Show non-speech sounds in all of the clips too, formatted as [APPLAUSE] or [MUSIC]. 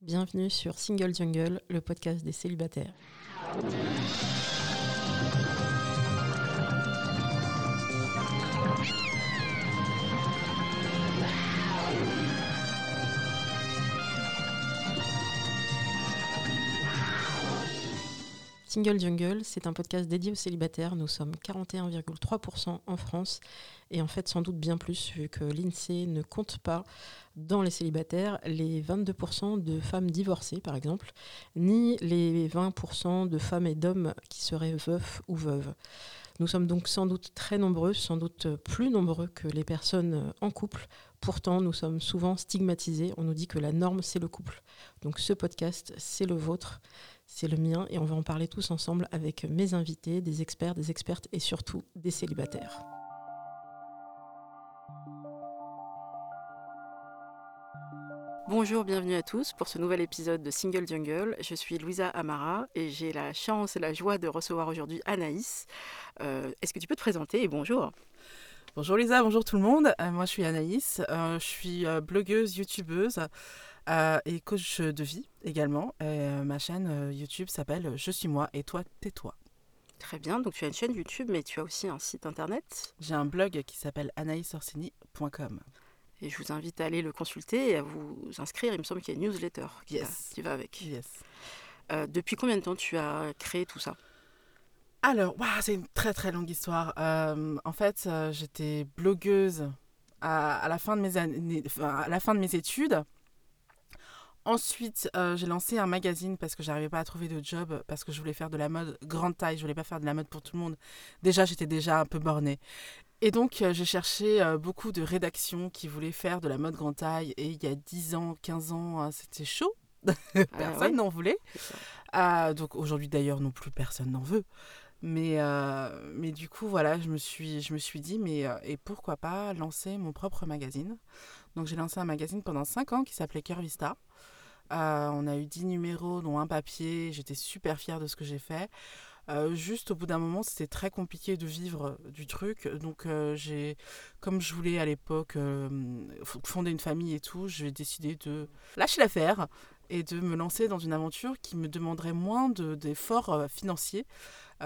Bienvenue sur Single Jungle, le podcast des célibataires. Single Jungle, c'est un podcast dédié aux célibataires. Nous sommes 41,3% en France et en fait sans doute bien plus vu que l'INSEE ne compte pas dans les célibataires les 22% de femmes divorcées par exemple, ni les 20% de femmes et d'hommes qui seraient veufs ou veuves. Nous sommes donc sans doute très nombreux, sans doute plus nombreux que les personnes en couple. Pourtant, nous sommes souvent stigmatisés. On nous dit que la norme, c'est le couple. Donc ce podcast, c'est le vôtre c'est le mien et on va en parler tous ensemble avec mes invités, des experts, des expertes et surtout des célibataires. Bonjour, bienvenue à tous pour ce nouvel épisode de Single Jungle. Je suis Louisa Amara et j'ai la chance et la joie de recevoir aujourd'hui Anaïs. Euh, est-ce que tu peux te présenter et bonjour? Bonjour Lisa, bonjour tout le monde. Euh, moi je suis Anaïs, euh, je suis blogueuse, youtubeuse. Euh, et coach de vie également. Euh, ma chaîne euh, YouTube s'appelle Je suis moi et toi, tais-toi. Très bien, donc tu as une chaîne YouTube, mais tu as aussi un site internet. J'ai un blog qui s'appelle anaïsorsini.com. Et je vous invite à aller le consulter et à vous inscrire. Il me semble qu'il y a une newsletter qui, va, qui va, avec. Yes. depuis combien de temps tu as créé tout ça? Alors, c'est une très très longue histoire. en fait, j'étais blogueuse à, à, la fin de mes années, à la fin de mes études. Ensuite, euh, j'ai lancé un magazine parce que j'arrivais pas à trouver de job, parce que je voulais faire de la mode grande taille, je voulais pas faire de la mode pour tout le monde. Déjà, j'étais déjà un peu bornée. Et donc, euh, j'ai cherché euh, beaucoup de rédactions qui voulaient faire de la mode grande taille. Et il y a 10 ans, 15 ans, c'était chaud. Ah personne n'en voulait. donc aujourd'hui, d'ailleurs, non plus, personne n'en veut. Mais, mais du coup, voilà, je me suis, je me suis dit, mais et pourquoi pas lancer mon propre magazine Donc j'ai lancé un magazine pendant 5 ans qui s'appelait Curvista. Euh, on a eu 10 numéros, dont un papier. J'étais super fière de ce que j'ai fait. Euh, juste au bout d'un moment, c'était très compliqué de vivre du truc. Donc, euh, j'ai, comme je voulais à l'époque fonder une famille et tout, j'ai décidé de lâcher l'affaire et de me lancer dans une aventure qui me demanderait moins d'efforts financiers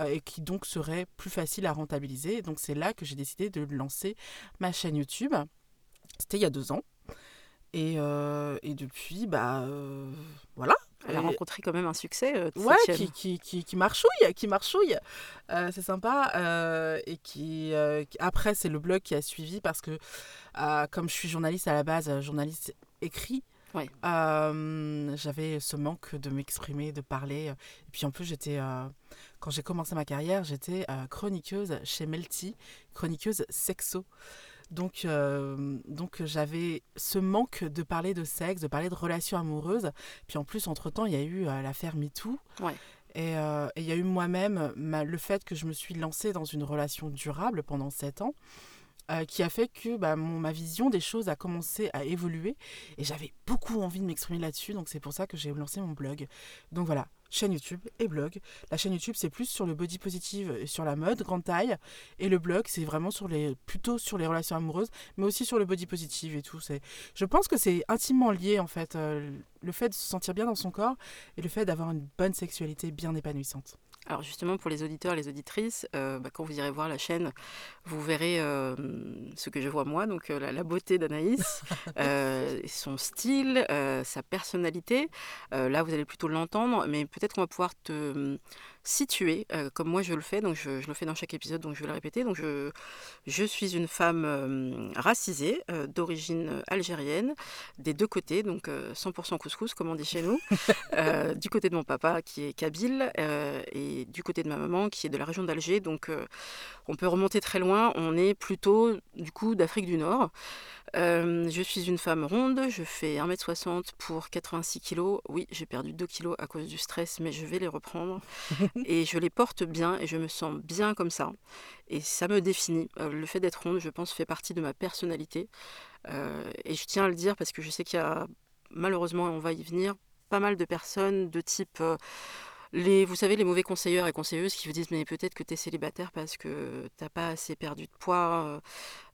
et qui donc serait plus facile à rentabiliser. donc, c'est là que j'ai décidé de lancer ma chaîne YouTube. C'était il y a deux ans. Et, euh, et depuis, bah euh, voilà. Elle a rencontré quand même un succès. Euh, ouais, qui, qui, qui, qui, marchouille, qui marchouille. c'est sympa. et qui, après, c'est le blog qui a suivi parce que, comme je suis journaliste à la base, journaliste écrit, ouais. j'avais ce manque de m'exprimer, de parler. Et puis en plus, j'étais, quand j'ai commencé ma carrière, j'étais chroniqueuse chez Melty, chroniqueuse sexo. Donc, euh, donc j'avais ce manque de parler de sexe, de parler de relations amoureuses. Puis en plus, entre-temps, il y a eu euh, l'affaire MeToo. Ouais. Euh, et il y a eu moi-même le fait que je me suis lancée dans une relation durable pendant sept ans. Qui a fait que bah, mon, ma vision des choses a commencé à évoluer et j'avais beaucoup envie de m'exprimer là-dessus donc c'est pour ça que j'ai lancé mon blog donc voilà chaîne YouTube et blog. La chaîne YouTube, c'est plus sur le body positive et sur la mode, grande taille. Et le blog, c'est vraiment sur les, plutôt sur les relations amoureuses, mais aussi sur le body positive et tout. Je pense que c'est intimement lié, en fait, euh, le fait de se sentir bien dans son corps et le fait d'avoir une bonne sexualité bien épanouissante. Alors justement pour les auditeurs, les auditrices, euh, bah, quand vous irez voir la chaîne, vous verrez euh, ce que je vois moi, donc euh, la, beauté d'Anaïs, [LAUGHS] son style, sa personnalité. là vous allez plutôt l'entendre, mais peut-être qu'on va pouvoir te située, euh, comme moi je le fais, donc je, le fais dans chaque épisode, donc je vais le répéter. Donc je, je suis une femme euh, racisée, euh, d'origine algérienne, des deux côtés, donc 100% couscous, comme on dit chez nous, [LAUGHS] du côté de mon papa qui est kabyle, et du côté de ma maman qui est de la région d'Alger. Donc on peut remonter très loin, on est plutôt du coup d'Afrique du Nord. Euh, je suis une femme ronde, je fais 1m60 pour 86 kg. Oui, j'ai perdu 2 kg à cause du stress, mais je vais les reprendre. [LAUGHS] et je les porte bien et je me sens bien comme ça. Et ça me définit. Euh, le fait d'être ronde, je pense, fait partie de ma personnalité. Euh, et je tiens à le dire parce que je sais qu'il y a, malheureusement, on va y venir, pas mal de personnes de type Les, vous savez, les mauvais conseilleurs et conseilleuses qui vous disent mais peut-être que tu es célibataire parce que t'as pas assez perdu de poids, euh,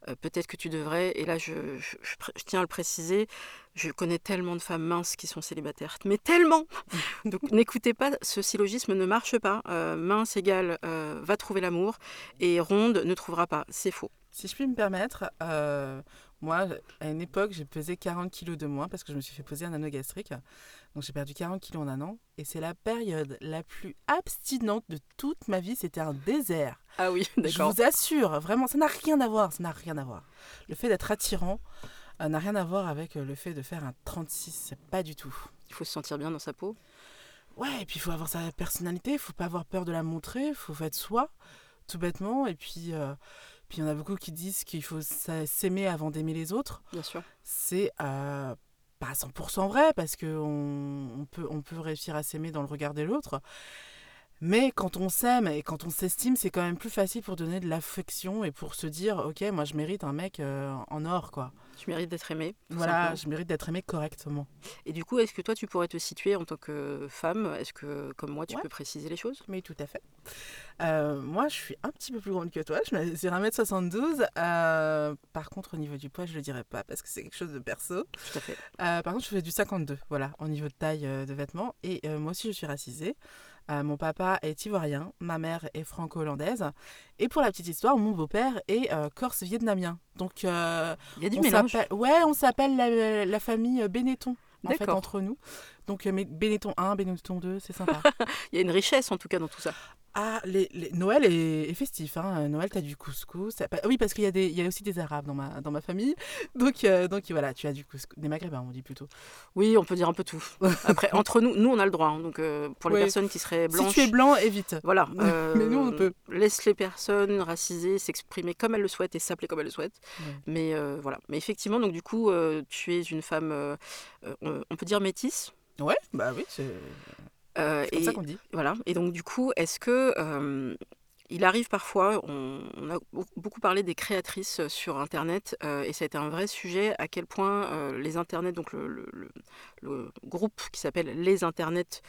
euh, peut-être que tu devrais. Et là, je, je- je pr- je tiens à le préciser, je connais tellement de femmes minces qui sont célibataires, [LAUGHS] mais tellement [LAUGHS] Donc n'écoutez pas, ce syllogisme ne marche pas. Euh, mince égale euh, va trouver l'amour et ronde ne trouvera pas. C'est faux. Si je puis me permettre, moi, à une époque, j'ai pesé 40 kilos de moins parce que je me suis fait poser un anneau gastrique. Donc j'ai perdu 40 kilos en un an. Et c'est la période la plus abstinente de toute ma vie. C'était un désert. Ah oui, [LAUGHS] Je d'accord. vous assure, vraiment, ça n'a rien à voir. Ça n'a rien à voir. Le fait d'être attirant euh, n'a rien à voir avec euh, le fait de faire un 36. C'est pas du tout. Il faut se sentir bien dans sa peau. Ouais, et puis il faut avoir sa personnalité, il faut pas avoir peur de la montrer, il faut être soi, tout bêtement. Et puis, euh, puis il y en a beaucoup qui disent qu'il faut s'a- s'aimer avant d'aimer les autres. Bien sûr. C'est euh, pas 100% vrai, parce qu'on on peut, on peut réussir à s'aimer dans le regard de l'autre. Mais quand on s'aime et quand on s'estime, c'est quand même plus facile pour donner de l'affection et pour se dire, ok, moi je mérite un mec euh, en or, quoi. Tu mérites d'être aimé. tout Voilà, simplement. je mérite d'être aimé correctement. Et du coup, est-ce que toi, tu pourrais te situer en tant que femme? Est-ce que, comme moi, tu Ouais. peux préciser les choses? Oui, tout à fait. Euh, moi, je suis un petit peu plus grande que toi. Je mesure 1m72. Euh, par contre, au niveau du poids, je le dirais pas parce que c'est quelque chose de perso. Tout à fait. Euh, par contre, je fais du 52, voilà, au niveau de taille de vêtements. Et moi aussi, je suis racisée. Euh, mon papa est ivoirien, ma mère est franco-hollandaise. Et pour la petite histoire, mon beau-père est euh, corse-vietnamien. Donc, euh, Il y a du on mélange. s'appelle- ouais, on s'appelle la, la famille Benetton. En fait, entre nous. Donc, euh, mais Benetton 1, Benetton 2, c'est sympa. [LAUGHS] Il y a une richesse, en tout cas, dans tout ça. Ah, les, les- Noël est, est festif. Hein. Noël, t'as du couscous. Oui, parce qu'il y, a des- il y a aussi des Arabes dans ma, dans ma famille. Donc, euh, donc voilà, tu as du couscous. Des Maghrébins, on dit plutôt. Oui, on peut dire un peu tout. [LAUGHS] Après, entre nous, nous, on a le droit. hein. donc, euh, pour les Ouais. personnes qui seraient blanches, Si tu es blanc, évite. voilà. [LAUGHS] Mais nous, on euh, peut. Laisse les personnes racisées s'exprimer comme elles le souhaitent et s'appeler comme elles le souhaitent. Ouais. Mais voilà. Mais effectivement, donc du coup, tu es une femme, on peut dire métisse. Ouais, bah oui, c'est euh, c'est comme et ça qu'on dit. voilà. Et donc du coup, est-ce que euh, il arrive parfois, on, on a beau- beaucoup parlé des créatrices sur Internet, euh, et ça a été un vrai sujet, à quel point euh, les Internets, donc le, le- le- le groupe qui s'appelle Les Internets,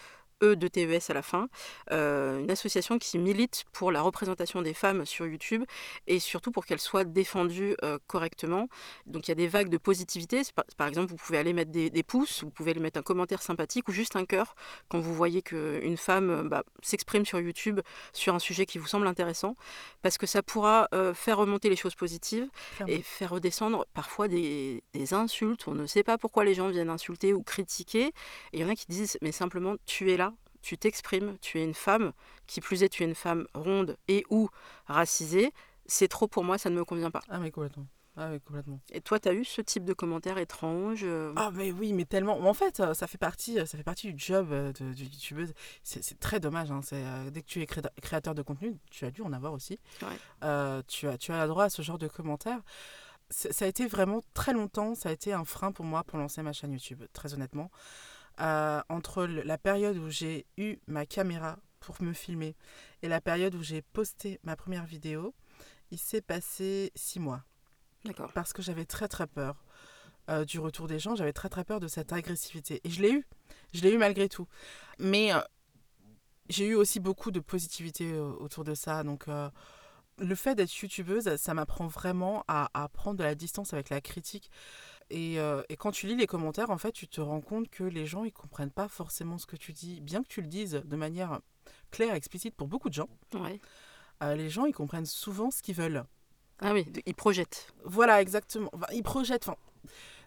E de TES à la fin, euh, une association qui milite pour la représentation des femmes sur YouTube et surtout pour qu'elles soient défendues euh, correctement. Donc il y a des vagues de positivité. Par, par exemple, vous pouvez aller mettre des, des pouces, vous pouvez aller mettre un commentaire sympathique ou juste un cœur quand vous voyez qu'une femme euh, bah, s'exprime sur YouTube sur un sujet qui vous semble intéressant, parce que ça pourra euh, faire remonter les choses positives et faire redescendre parfois des, des insultes. On ne sait pas pourquoi les gens viennent insulter ou critiquer. Et il y en a qui disent, mais simplement, tu es là, tu t'exprimes, tu es une femme, qui plus est, tu es une femme ronde et ou racisée. C'est trop pour moi, ça ne me convient pas. Ah, mais complètement. Ah, oui, complètement. Et toi, tu as eu ce type de commentaires étranges euh, Ah, mais oui, mais tellement. En fait, euh, ça fait partie, ça fait partie du job euh, de, de youtubeuse. C'est très dommage. hein. Euh, dès que tu es créa- créateur de contenu, tu as dû en avoir aussi. Ouais. Euh, tu, as, tu as droit à ce genre de commentaires. Ça a été vraiment très longtemps, ça a été un frein pour moi pour lancer ma chaîne YouTube, très honnêtement. Euh, entre la période où j'ai eu ma caméra pour me filmer et la période où j'ai posté ma première vidéo, il s'est passé six mois D'accord. parce que j'avais très très peur euh, du retour des gens, j'avais très très peur de cette agressivité. Et je l'ai eu, je l'ai eu malgré tout. Mais euh, j'ai eu aussi beaucoup de positivité euh, autour de ça. Donc le fait d'être youtubeuse, ça m'apprend vraiment à, à prendre de la distance avec la critique. Et, euh, et quand tu lis les commentaires, en fait, tu te rends compte que les gens, ils comprennent pas forcément ce que tu dis. Bien que tu le dises de manière claire, explicite pour beaucoup de gens, Ouais. euh, les gens, ils comprennent souvent ce qu'ils veulent. Ah oui, ils projettent. Voilà, exactement. Enfin, ils projettent. Enfin,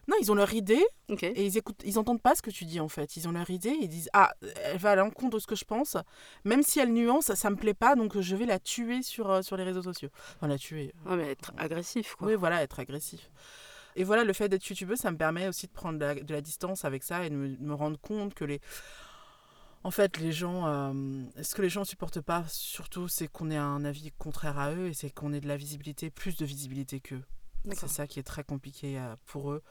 non, ils ont leur idée et ils écoutent, ils entendent pas ce que tu dis en fait. Ils ont leur idée, ils disent ah, elle va à l'encontre de ce que je pense, même si elle nuance, ça me plaît pas, donc je vais la tuer sur euh, sur les réseaux sociaux. Enfin, la tuer. Ouais, mais être agressif, quoi. Oui, voilà, être agressif. Et voilà, le fait d'être youtubeuse, ça me permet aussi de prendre de la, de la distance avec ça et de me, de me rendre compte que les. En fait, les gens. euh, ce que les gens supportent pas, surtout, c'est qu'on ait un avis contraire à eux et c'est qu'on ait de la visibilité, plus de visibilité qu'eux. C'est ça qui est très compliqué euh, pour eux.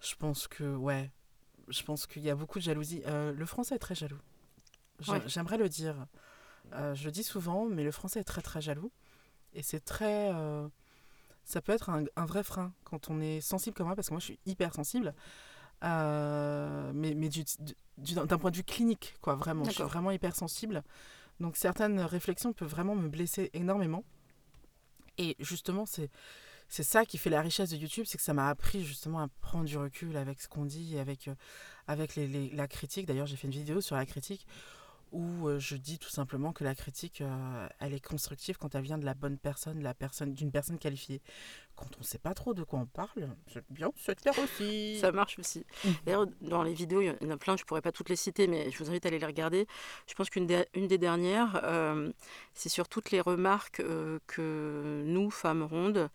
Je pense que, ouais, je pense qu'il y a beaucoup de jalousie. Euh, le français est très jaloux. Ouais. J'aimerais le dire. Euh, je le dis souvent, mais le français est très très jaloux. Et c'est très. euh, ça peut être un, un vrai frein quand on est sensible comme moi, parce que moi je suis hyper sensible. euh, mais, mais du- du- d'un point de vue clinique, quoi, vraiment. Je suis vraiment hypersensible. Donc certaines réflexions peuvent vraiment me blesser énormément. Et justement, c'est c'est ça qui fait la richesse de YouTube, c'est que ça m'a appris justement à prendre du recul avec ce qu'on dit, et avec, euh, avec les, les- la critique. D'ailleurs, j'ai fait une vidéo sur la critique où euh, je dis tout simplement que la critique, euh, elle est constructive quand elle vient de la bonne personne, la personne d'une personne qualifiée. Quand on ne sait pas trop de quoi on parle, c'est bien se taire aussi. Ça marche aussi. Mhm. D'ailleurs, dans les vidéos, il y en a plein, je ne pourrais pas toutes les citer, mais je vous invite à aller les regarder. Je pense qu'une des, une des dernières, euh, c'est sur toutes les remarques euh, que nous, femmes rondes,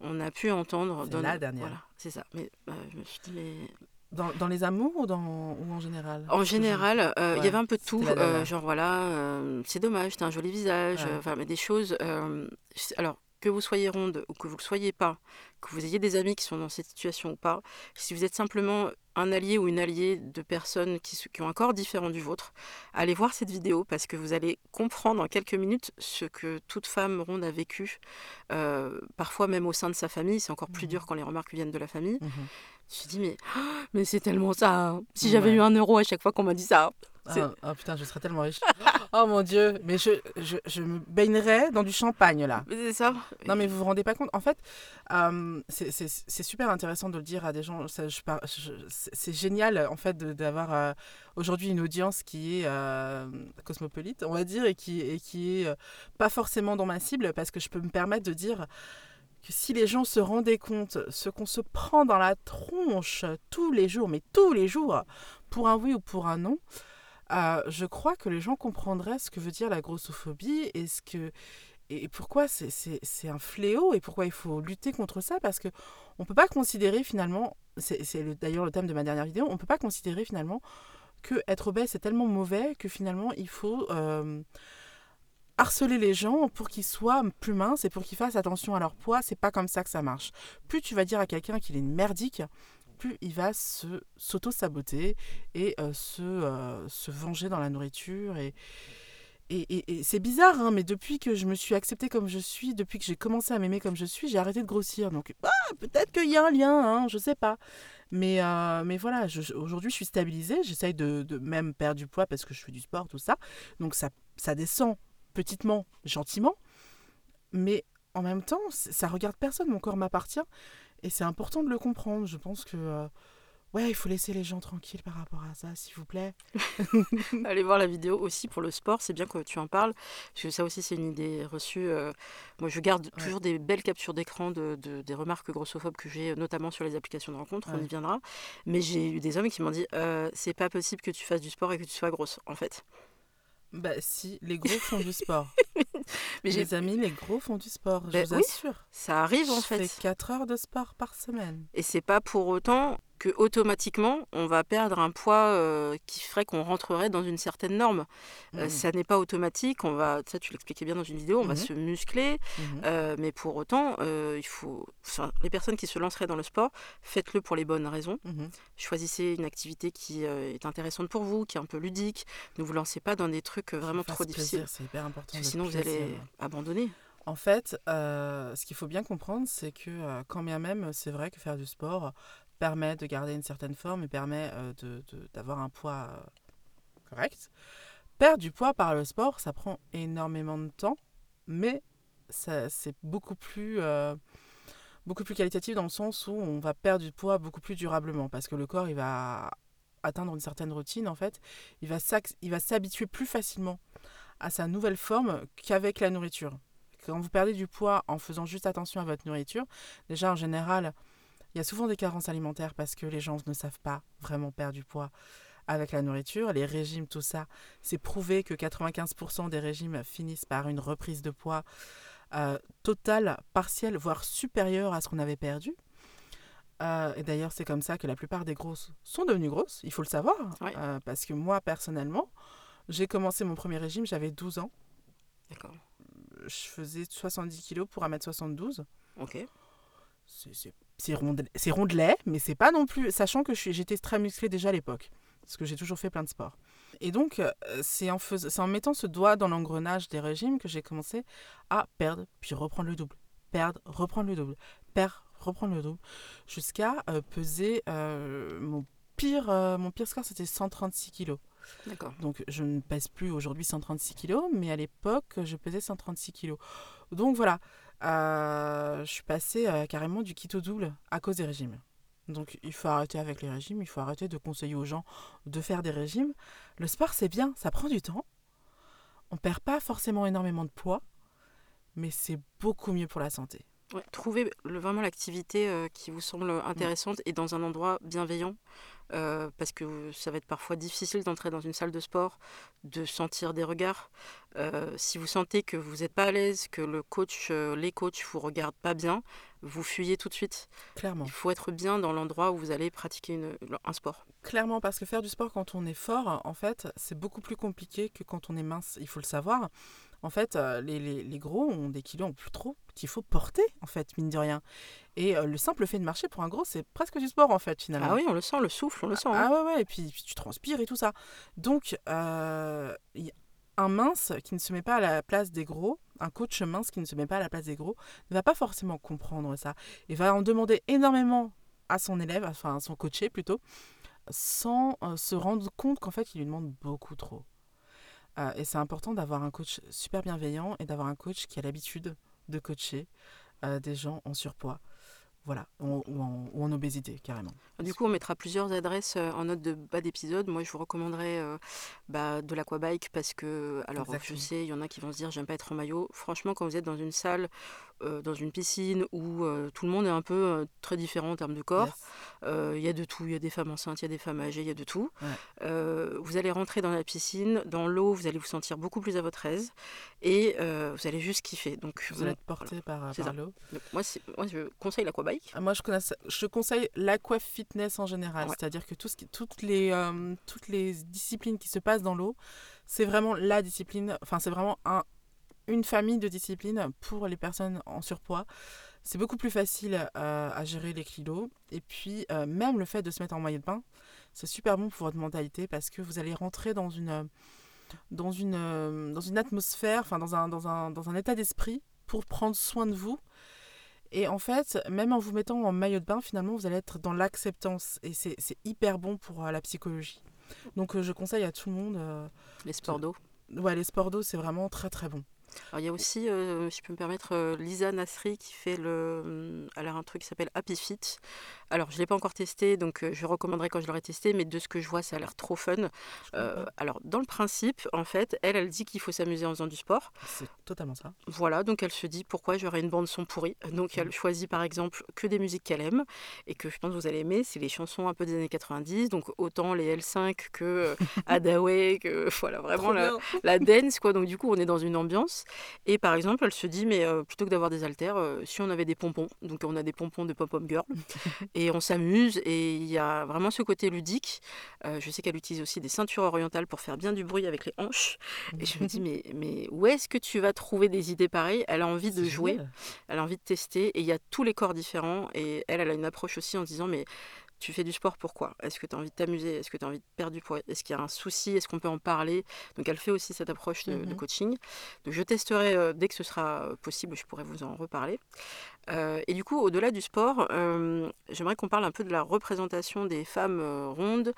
on a pu entendre. C'est dans la dernière. Voilà, c'est ça. Mais euh, je me suis dit, mais Dans, dans les amours ou, dans, ou en général? En général, euh, il Ouais, y avait un peu de tout. euh, genre voilà, euh, c'est dommage, t'as un joli visage. Ouais. Enfin, mais des choses. alors, que vous soyez ronde ou que vous ne le soyez pas, que vous ayez des amis qui sont dans cette situation ou pas, si vous êtes simplement un allié ou une alliée de personnes qui, ont un corps différent du vôtre, allez voir cette vidéo parce que vous allez comprendre en quelques minutes ce que toute femme ronde a vécu, parfois même au sein de sa famille. C'est encore plus Mhm. dur quand les remarques viennent de la famille. Mhm. Je me suis dit, mais, [GASPS] mais c'est tellement ça. hein. Si j'avais Ouais. eu un euro à chaque fois qu'on m'a dit ça. C'est- Ah, ah, putain, je serais tellement riche. [LAUGHS] oh mon dieu, mais je, je, je me baignerais dans du champagne là. C'est ça. Non mais vous vous rendez pas compte. En fait, euh, c'est- super intéressant de le dire à des gens. C'est génial en fait d'avoir euh, aujourd'hui une audience qui est euh, cosmopolite, on va dire, et qui, et qui est euh, pas forcément dans ma cible parce que je peux me permettre de dire si les gens se rendaient compte ce qu'on se prend dans la tronche tous les jours, mais tous les jours, pour un oui ou pour un non, euh, je crois que les gens comprendraient ce que veut dire la grossophobie et ce que et pourquoi c'est- un fléau et pourquoi il faut lutter contre ça parce que on peut pas considérer finalement c'est c'est le- d'ailleurs le thème de ma dernière vidéo on peut pas considérer finalement que être obèse c'est tellement mauvais que finalement il faut euh, harceler les gens pour qu'ils soient plus minces et pour qu'ils fassent attention à leur poids c'est pas comme ça que ça marche plus tu vas dire à quelqu'un qu'il est merdique plus il va se s'auto-saboter et euh, se, euh, se venger dans la nourriture et, et, et- c'est bizarre, hein, mais depuis que je me suis acceptée comme je suis, depuis que j'ai commencé à m'aimer comme je suis, j'ai arrêté de grossir. Donc, ah, peut-être qu'il y a un lien, hein, je sais pas. Mais, euh, mais voilà, aujourd'hui, je suis stabilisée. J'essaye de, de même perdre du poids parce que je fais du sport, tout ça. Donc, ça, ça descend petitement, gentiment. Mais en même temps, ça regarde personne. Mon corps m'appartient. Et c'est important de le comprendre. Je pense que. euh, ouais, il faut laisser les gens tranquilles par rapport à ça, s'il vous plaît. [LAUGHS] Allez voir la vidéo aussi pour le sport, c'est bien que tu en parles, parce que ça aussi c'est une idée reçue. euh, moi je garde Ouais. toujours des belles captures d'écran de, de- des remarques grossophobes que j'ai, notamment sur les applications de rencontre, on y viendra. Mais j'ai eu des hommes qui m'ont dit euh, c'est pas possible que tu fasses du sport et que tu sois grosse, en fait. Bah, si, les gros font du sport. [LAUGHS] Mais Mes amis, les gros font du sport, je Ben vous oui, assure. ça arrive en je fait. fais 4 heures de sport par semaine. Et c'est pas pour autant que automatiquement on va perdre un poids euh, qui ferait qu'on rentrerait dans une certaine norme. Euh, Mhm. ça n'est pas automatique, on va, ça tu l'expliquais bien dans une vidéo, on va Mhm. se muscler, Mhm. Euh, mais pour autant, il faut, enfin, les personnes qui se lanceraient dans le sport, faites-le pour les bonnes raisons. Choisissez une activité qui est intéressante pour vous, qui est un peu ludique. Ne vous lancez pas dans des trucs vraiment trop difficiles, C'est hyper important. parce que de sinon vous allez abandonner. En fait, euh, ce qu'il faut bien comprendre, c'est que euh, quand bien même, c'est vrai que faire du sport permet de garder une certaine forme et permet euh, d'avoir un poids euh, correct. Perdre du poids par le sport, ça prend énormément de temps, mais c'est beaucoup plus, euh, beaucoup plus qualitatif dans le sens où on va perdre du poids beaucoup plus durablement parce que le corps, il va atteindre une certaine routine en fait. Il va s'habituer plus facilement à sa nouvelle forme qu'avec la nourriture. Quand vous perdez du poids en faisant juste attention à votre nourriture, déjà en général, il y a souvent des carences alimentaires parce que les gens ne savent pas vraiment perdre du poids avec la nourriture. Les régimes, tout ça, c'est prouvé que 95% des régimes finissent par une reprise de poids euh, totale, partielle, voire supérieure à ce qu'on avait perdu. Euh, et d'ailleurs, c'est comme ça que la plupart des grosses sont devenues grosses, il faut le savoir. Euh, parce que moi, personnellement, j'ai commencé mon premier régime, j'avais 12 ans. D'accord. Je faisais 70 kilos pour 1m72. Ok. C'est- c'est- C'est rondelet, mais c'est pas non plus. Sachant que j'étais très musclée déjà à l'époque, parce que j'ai toujours fait plein de sport. Et donc, euh, c'est en, fais- en mettant ce doigt dans l'engrenage des régimes que j'ai commencé à perdre, puis reprendre le double. Perdre, reprendre le double. Perdre, reprendre le double. Jusqu'à euh, peser. euh, mon pire, euh, mon pire score, c'était 136 kilos. D'accord. Donc je ne pèse plus aujourd'hui 136 kilos, mais à l'époque, je pesais 136 kilos. Donc voilà, je suis passée euh, carrément du keto double à cause des régimes. Donc il faut arrêter avec les régimes, il faut arrêter de conseiller aux gens de faire des régimes. Le sport, c'est bien, ça prend du temps. On perd pas forcément énormément de poids, mais c'est beaucoup mieux pour la santé. Ouais, trouvez le- vraiment l'activité euh, qui vous semble intéressante et dans un endroit bienveillant. Euh, parce que ça va être parfois difficile d'entrer dans une salle de sport, de sentir des regards. Euh, si vous sentez que vous n'êtes pas à l'aise, que le coach, euh, les coachs vous regardent pas bien, vous fuyez tout de suite. Clairement. Il faut être bien dans l'endroit où vous allez pratiquer une- un sport. Clairement, parce que faire du sport quand on est fort, en fait, c'est beaucoup plus compliqué que quand on est mince. Il faut le savoir. En fait, euh, les, les- les gros ont des kilos en plus trop qu'il faut porter, en fait, mine de rien. Et euh, le simple fait de marcher pour un gros, c'est presque du sport, en fait, finalement. Ah oui, on le sent, le souffle, on le sent. hein. Ah ouais, ouais, et puis, puis tu transpires et tout ça. Donc, euh, un mince qui ne se met pas à la place des gros, un coach mince qui ne se met pas à la place des gros, ne va pas forcément comprendre ça. Il va en demander énormément à son élève, enfin à son coaché plutôt, sans se rendre compte qu'en fait, il lui demande beaucoup trop. Euh, et c'est important d'avoir un coach super bienveillant et d'avoir un coach qui a l'habitude de coacher euh, des gens en surpoids. Voilà, ou, ou en, ou en obésité carrément. Du coup, on mettra plusieurs adresses euh, en note de bas d'épisode. Moi, je vous recommanderais euh, bah, de l'aquabike parce que, alors, Exactement. je sais, il y en a qui vont se dire, j'aime pas être en maillot. Franchement, quand vous êtes dans une salle, euh, dans une piscine où euh, tout le monde est un peu euh, très différent en termes de corps, Yes. il y a de tout. Il y a des femmes enceintes, il y a des femmes âgées, il y a de tout. Ouais. Vous allez rentrer dans la piscine, dans l'eau, vous allez vous sentir beaucoup plus à votre aise et vous allez juste kiffer. Donc, Vous allez être porté par, l'eau. moi, je conseille l'aquabike. Ah, Moi, je, connais, je conseille l'aqua fitness en général. Ouais. C'est-à-dire que tout ce qui, toutes, les, toutes les disciplines qui se passent dans l'eau, c'est vraiment la discipline, enfin, c'est vraiment un, une famille de disciplines pour les personnes en surpoids. C'est beaucoup plus facile euh, à gérer les kilos. Et puis, euh, même le fait de se mettre en maillot de bain, c'est super bon pour votre mentalité parce que vous allez rentrer dans une, dans une, dans une atmosphère, enfin, dans un, dans un, dans un état d'esprit pour prendre soin de vous. Et en fait, même en vous mettant en maillot de bain, finalement, vous allez être dans l'acceptance. Et c'est c'est hyper bon pour euh, la psychologie. Donc, je conseille à tout le monde. Les sports d'eau. ouais, les sports d'eau, c'est vraiment très très bon. Alors, il y a aussi, euh, si je peux me permettre, euh, Lisa Nasri qui fait le, hum, elle a un truc qui s'appelle Happy Fit. Alors, je ne l'ai pas encore testé, donc euh, je recommanderais quand je l'aurai testé, mais de ce que je vois, ça a l'air trop fun. Euh, alors, dans le principe, en fait, elle, elle dit qu'il faut s'amuser en faisant du sport. C'est totalement ça. Voilà, donc elle se dit pourquoi j'aurais une bande son pourrie? Donc elle choisit par exemple que des musiques qu'elle aime et que je pense que vous allez aimer, c'est les chansons un peu des années 90, donc autant les L5 que [LAUGHS] Hadaway, que voilà, vraiment la, la dance quoi. Donc du coup on est dans une ambiance. Et par exemple elle se dit mais euh, plutôt que d'avoir des haltères, euh, si on avait des pompons, donc on a des pompons de pop-up girl [LAUGHS] et on s'amuse et il y a vraiment ce côté ludique. Euh, je sais qu'elle utilise aussi des ceintures orientales pour faire bien du bruit avec les hanches. Et je me dis, mais, mais où est-ce que tu vas trouver des idées pareilles? Elle a envie de jouer, elle a envie de tester, et il y a tous les corps différents. Et elle, elle a une approche aussi en disant, mais tu fais du sport pourquoi? Est-ce que tu as envie de t'amuser? Est-ce que tu as envie de perdre du poids? Est-ce qu'il y a un souci? Est-ce qu'on peut en parler? Donc elle fait aussi cette approche de, de Mhm. coaching. Donc je testerai euh, dès que ce sera euh, possible, je pourrai vous en reparler. Euh, et du coup, au-delà du sport, euh, j'aimerais qu'on parle un peu de la représentation des femmes rondes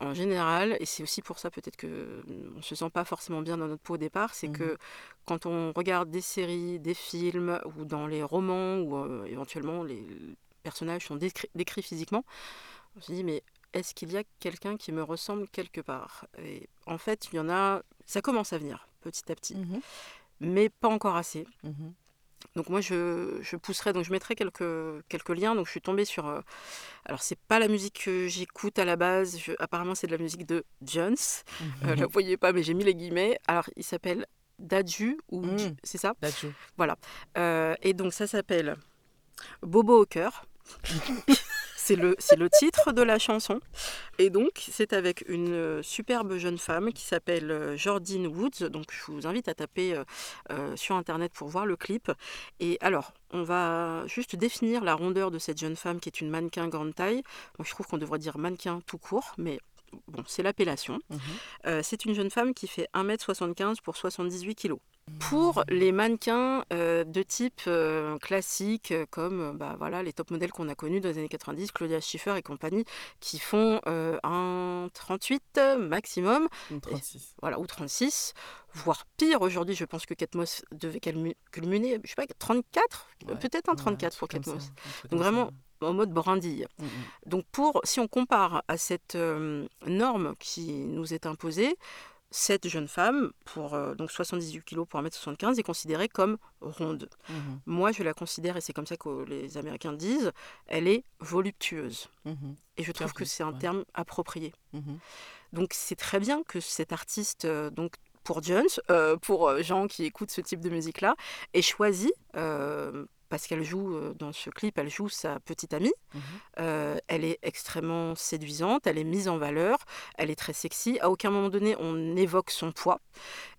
en général, et c'est aussi pour ça peut-être que on se sent pas forcément bien dans notre peau au départ, c'est Mhm. que quand on regarde des séries, des films ou dans les romans euh, éventuellement les personnages sont décri- décrits physiquement, on se dit mais est-ce qu'il y a quelqu'un qui me ressemble quelque part? Et en fait, il y en a, ça commence à venir petit à petit, Mhm, mais pas encore assez. mhm. Donc moi je, je pousserai, donc je mettrai quelques, quelques liens. Donc je suis tombée sur. euh, alors c'est pas la musique que j'écoute à la base. je- apparemment c'est de la musique de Jones. Euh, Mhm. la voyez pas, mais j'ai mis les guillemets. Alors il s'appelle Daju ou Mm. C'est ça? Dadju. Euh, et donc ça s'appelle Bobo au cœur. [LAUGHS] c'est le c'est le titre de la chanson. Et donc c'est avec une euh, superbe jeune femme qui s'appelle euh, Jordine Woods. Donc je vous invite à taper euh, sur internet pour voir le clip. Et alors on va juste définir la rondeur de cette jeune femme qui est une mannequin grande taille. Moi je trouve qu'on devrait dire mannequin tout court, mais bon, c'est l'appellation. Mhm. Euh, c'est une jeune femme qui fait 1m75 pour 78 kg. Pour les mannequins euh, de type euh, classique, comme bah, voilà, les top modèles qu'on a connus dans les années 90, Claudia Schiffer et compagnie, qui font un 38 maximum, Une 36. voilà, ou 36, voire pire. Aujourd'hui, je pense que Kate Moss devait culminer, je sais pas, 34 Ouais, Peut-être un ouais, 34 un pour truc Donc vraiment, en mode brindille. Mm, mm. Donc pour, si on compare à cette euh, norme qui nous est imposée, cette jeune femme, pour euh, donc 78 kg pour 1m75, est considérée comme ronde. Mhm, Moi, je la considère, et c'est comme ça que les Américains disent, elle est voluptueuse. Et je trouve que c'est un ouais. terme approprié. Donc c'est très bien que cet artiste, euh, donc pour Jones, euh, pour gens qui écoutent ce type de musique-là, ait choisi, parce qu'elle joue euh, dans ce clip, elle joue sa petite amie. Mhm. Euh, elle est extrêmement séduisante, elle est mise en valeur, elle est très sexy. À aucun moment donné, on évoque son poids.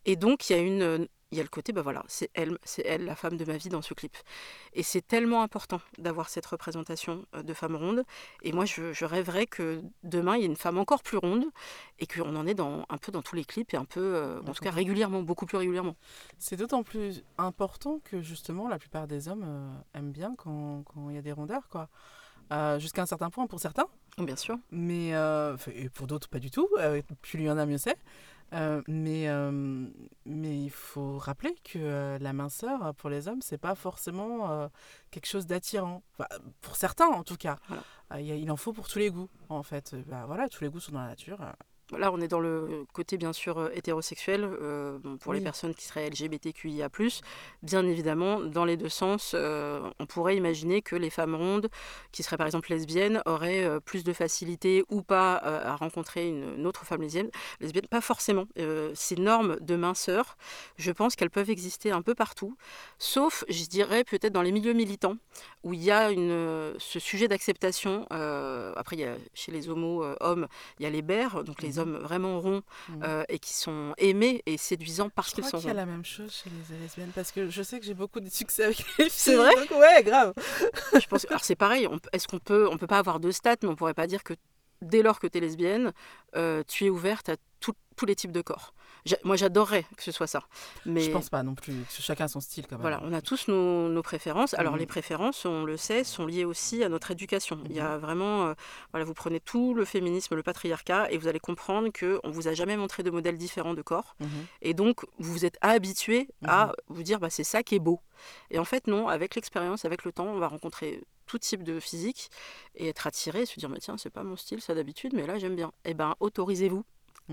Et donc il y a une il y a le côté, bah voilà, c'est elle, c'est elle la femme de ma vie dans ce clip. Et c'est tellement important d'avoir cette représentation euh, de femme ronde. Et moi, je, je rêverais que demain, il y ait une femme encore plus ronde et qu'on en ait dans, un peu dans tous les clips et un peu, euh, en tout cas régulièrement, beaucoup plus régulièrement. C'est d'autant plus important que justement la plupart des hommes euh, aiment bien quand il y a des rondeurs, quoi. Euh, Jusqu'à un certain point pour certains, Bien sûr. mais euh, et pour d'autres pas du tout. Euh, plus il y en a, mieux c'est. Euh, mais, euh, mais il faut rappeler que euh, la minceur pour les hommes, c'est pas forcément quelque chose d'attirant. Enfin, pour certains en tout cas. Voilà. Il en faut pour tous les goûts en fait. Bah, voilà, tous les goûts sont dans la nature. Là, on est dans le côté, bien sûr, euh, hétérosexuel. euh, pour les personnes qui seraient LGBTQIA, bien évidemment, dans les deux sens, euh, on pourrait imaginer que les femmes rondes, qui seraient par exemple lesbiennes, auraient euh, plus de facilité ou pas à rencontrer une, une autre femme lesbienne. lesbienne. Pas forcément. Ces normes de minceur, je pense qu'elles peuvent exister un peu partout, sauf, je dirais, peut-être dans les milieux militants, où il y a une, ce sujet d'acceptation. après, il y a, chez les homos hommes, il y a les bères, donc les. Hommes vraiment ronds Mhm. euh, et qui sont aimés et séduisants parce Je qu'ils crois sont qu'il y a ronds. la même chose chez les lesbiennes parce que je sais que j'ai beaucoup de succès avec les filles. C'est vrai? donc Ouais, grave. Je pense, alors c'est pareil, est-ce qu'on peut, on peut pas avoir deux stats, mais on pourrait pas dire que dès lors que tu es lesbienne, euh, tu es ouverte à tout- tous les types de corps. Moi, j'adorerais que ce soit ça. Mais Je pense pas non plus. Chacun son style quand même. Voilà, on a tous nos, nos préférences. Alors Mhm. les préférences, on le sait, sont liées aussi à notre éducation. Il y Mhm. a vraiment, euh, voilà, vous prenez tout le féminisme, le patriarcat, et vous allez comprendre que on vous a jamais montré de modèles différents de corps, Mhm. et donc vous vous êtes habitué à vous dire, bah, c'est ça qui est beau. Et en fait, non, avec l'expérience, avec le temps, on va rencontrer tout type de physique et être attiré, se dire, mais tiens, c'est pas mon style, ça d'habitude, mais là j'aime bien. Eh ben, autorisez-vous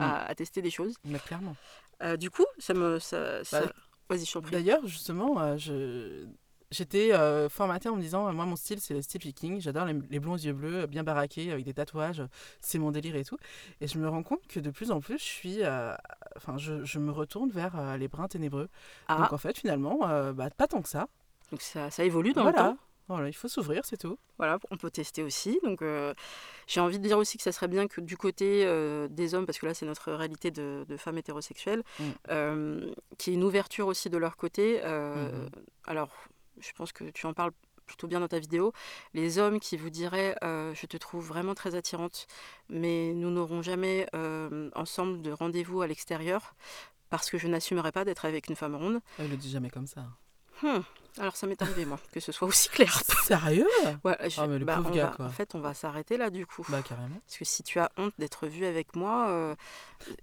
à, à tester des choses. Mais clairement. Euh, du coup, ça me, ça, ça- Bah, vas-y, je t'en prie. D'ailleurs, justement, euh, je j'étais euh, formatée en me disant, euh, moi, mon style, c'est le style viking. J'adore les, les blonds yeux bleus, bien baraqués, avec des tatouages. C'est mon délire et tout. Et je me rends compte que de plus en plus, je suis, euh, enfin, je, je me retourne vers euh, les bruns ténébreux. Ah, Donc en fait, finalement, bah, pas tant que ça. donc ça, ça évolue dans le temps. Voilà. Il faut s'ouvrir, c'est tout. Voilà, on peut tester aussi. Donc, euh, j'ai envie de dire aussi que ça serait bien que du côté euh, des hommes, parce que là, c'est notre réalité de, de femmes hétérosexuelles, Mm. euh, qu'il y ait une ouverture aussi de leur côté. Mhm. Alors, je pense que tu en parles plutôt bien dans ta vidéo. Les hommes qui vous diraient euh, Je te trouve vraiment très attirante, mais nous n'aurons jamais euh, ensemble de rendez-vous à l'extérieur. Parce que je n'assumerai pas d'être avec une femme ronde. Ah, Il le dit jamais comme ça. Hmm. Alors ça m'est arrivé moi que ce soit aussi clair. [LAUGHS] Sérieux? Ouais, je- Ah, mais le bah, pauvre on gars, va- quoi. En fait, on va s'arrêter là du coup. Bah carrément. Parce que si tu as honte d'être vu avec moi, euh,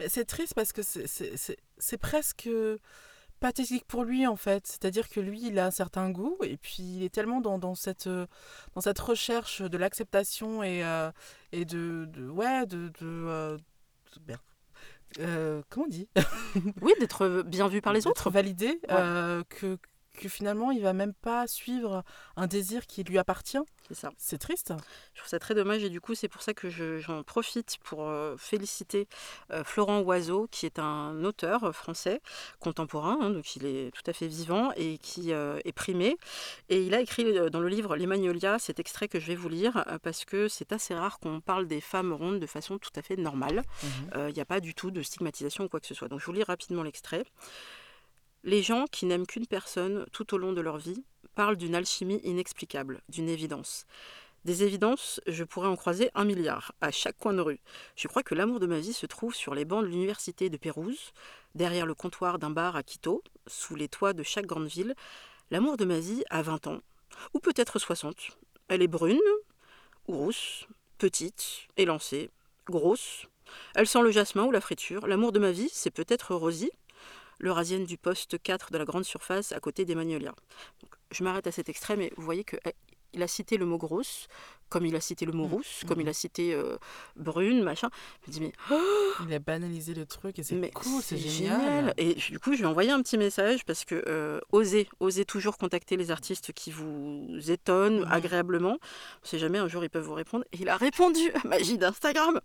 C'est triste parce que c'est- presque pathétique pour lui en fait. C'est-à-dire que lui, il a un certain goût et puis il est tellement dans, dans cette, euh, dans cette recherche de l'acceptation et, euh, et de, de- Ouais, de. de, euh, de- merde. Euh, comment on dit? Oui, d'être bien vu par les D'être autres. validé que, que finalement il va même pas suivre un désir qui lui appartient. C'est ça. C'est triste. Je trouve ça très dommage et du coup, c'est pour ça que je- j'en profite pour euh, féliciter euh, Florent Oiseau, qui est un auteur euh, français contemporain, hein, donc il est tout à fait vivant et qui euh, est primé. Et il a écrit dans le livre Les Magnolias cet extrait que je vais vous lire parce que c'est assez rare qu'on parle des femmes rondes de façon tout à fait normale. Mhm. Il n'y a pas du tout de stigmatisation ou quoi que ce soit. Donc je vous lis rapidement l'extrait. Les gens qui n'aiment qu'une personne tout au long de leur vie parlent d'une alchimie inexplicable, d'une évidence. Des évidences, je pourrais en croiser un milliard, à chaque coin de rue. Je crois que l'amour de ma vie se trouve sur les bancs de l'université de Pérouse, derrière le comptoir d'un bar à Quito, sous les toits de chaque grande ville. L'amour de ma vie a 20 ans, ou peut-être 60. Elle est brune, ou rousse, petite, élancée, grosse. Elle sent le jasmin ou la friture. L'amour de ma vie, c'est peut-être Rosie, l'eurasienne du poste 4 de la grande surface à côté des Magnolias. je m'arrête à cet extrait, mais vous voyez que il a cité le mot grosse, comme il a cité le mot Mm, rousse, comme mm. il a cité euh, brune, machin. Je me dis, mais, Il a banalisé le truc et c'est cool, c'est génial. Et du coup, je lui ai envoyé un petit message parce que euh, osez, osez toujours contacter les artistes qui vous étonnent Mhm. agréablement. On sait jamais, un jour ils peuvent vous répondre. Et il a répondu, magie d'Instagram.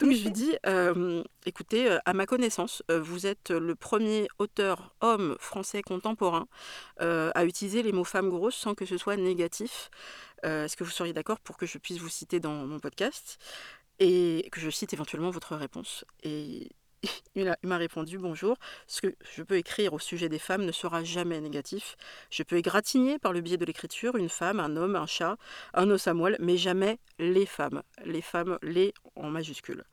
Donc je lui dis, euh, écoutez, euh, à ma connaissance, vous êtes le premier auteur homme français contemporain à utiliser les mots femme grosse sans que ce soit négatif. Euh, Est-ce que vous seriez d'accord pour que je puisse vous citer dans mon podcast et que je cite éventuellement votre réponse Et [LAUGHS] il m'a répondu bonjour. Ce que je peux écrire au sujet des femmes ne sera jamais négatif. Je peux égratigner par le biais de l'écriture une femme, un homme, un chat, un os à moelle, mais jamais les femmes. Les femmes, les en majuscule.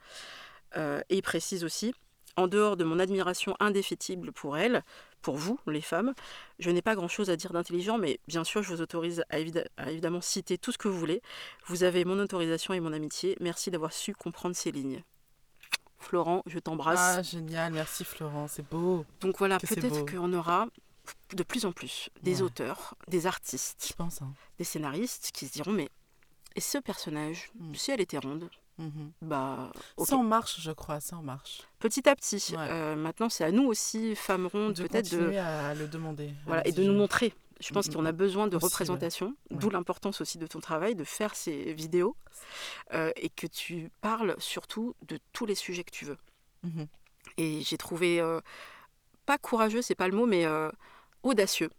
Euh, et il précise aussi, en dehors de mon admiration indéfectible pour elles, pour vous, les femmes, je n'ai pas grand-chose à dire d'intelligent, mais bien sûr, je vous autorise à, évidemment citer tout ce que vous voulez. Vous avez mon autorisation et mon amitié. Merci d'avoir su comprendre ces lignes. Florent, je t'embrasse. Ah, génial, merci Florent, c'est beau. Donc voilà, que peut-être qu'on aura de plus en plus des Ouais. auteurs, des artistes, Je pense. Hein. des scénaristes qui se diront mais et ce personnage, Mm. si elle était ronde, Mhm. bah. Ça en marche, je crois, ça en marche. petit à petit. Ouais. Euh, maintenant, c'est à nous aussi, femmes rondes, De peut-être de continuer à le demander. voilà et de nous montrer. Je pense Mm, qu'on a besoin de Aussi, représentation, Ouais. d'où l'importance aussi de ton travail, de faire ces vidéos euh, et que tu parles surtout de tous les sujets que tu veux. Mhm. Et j'ai trouvé euh, pas courageux, c'est pas le mot, mais audacieux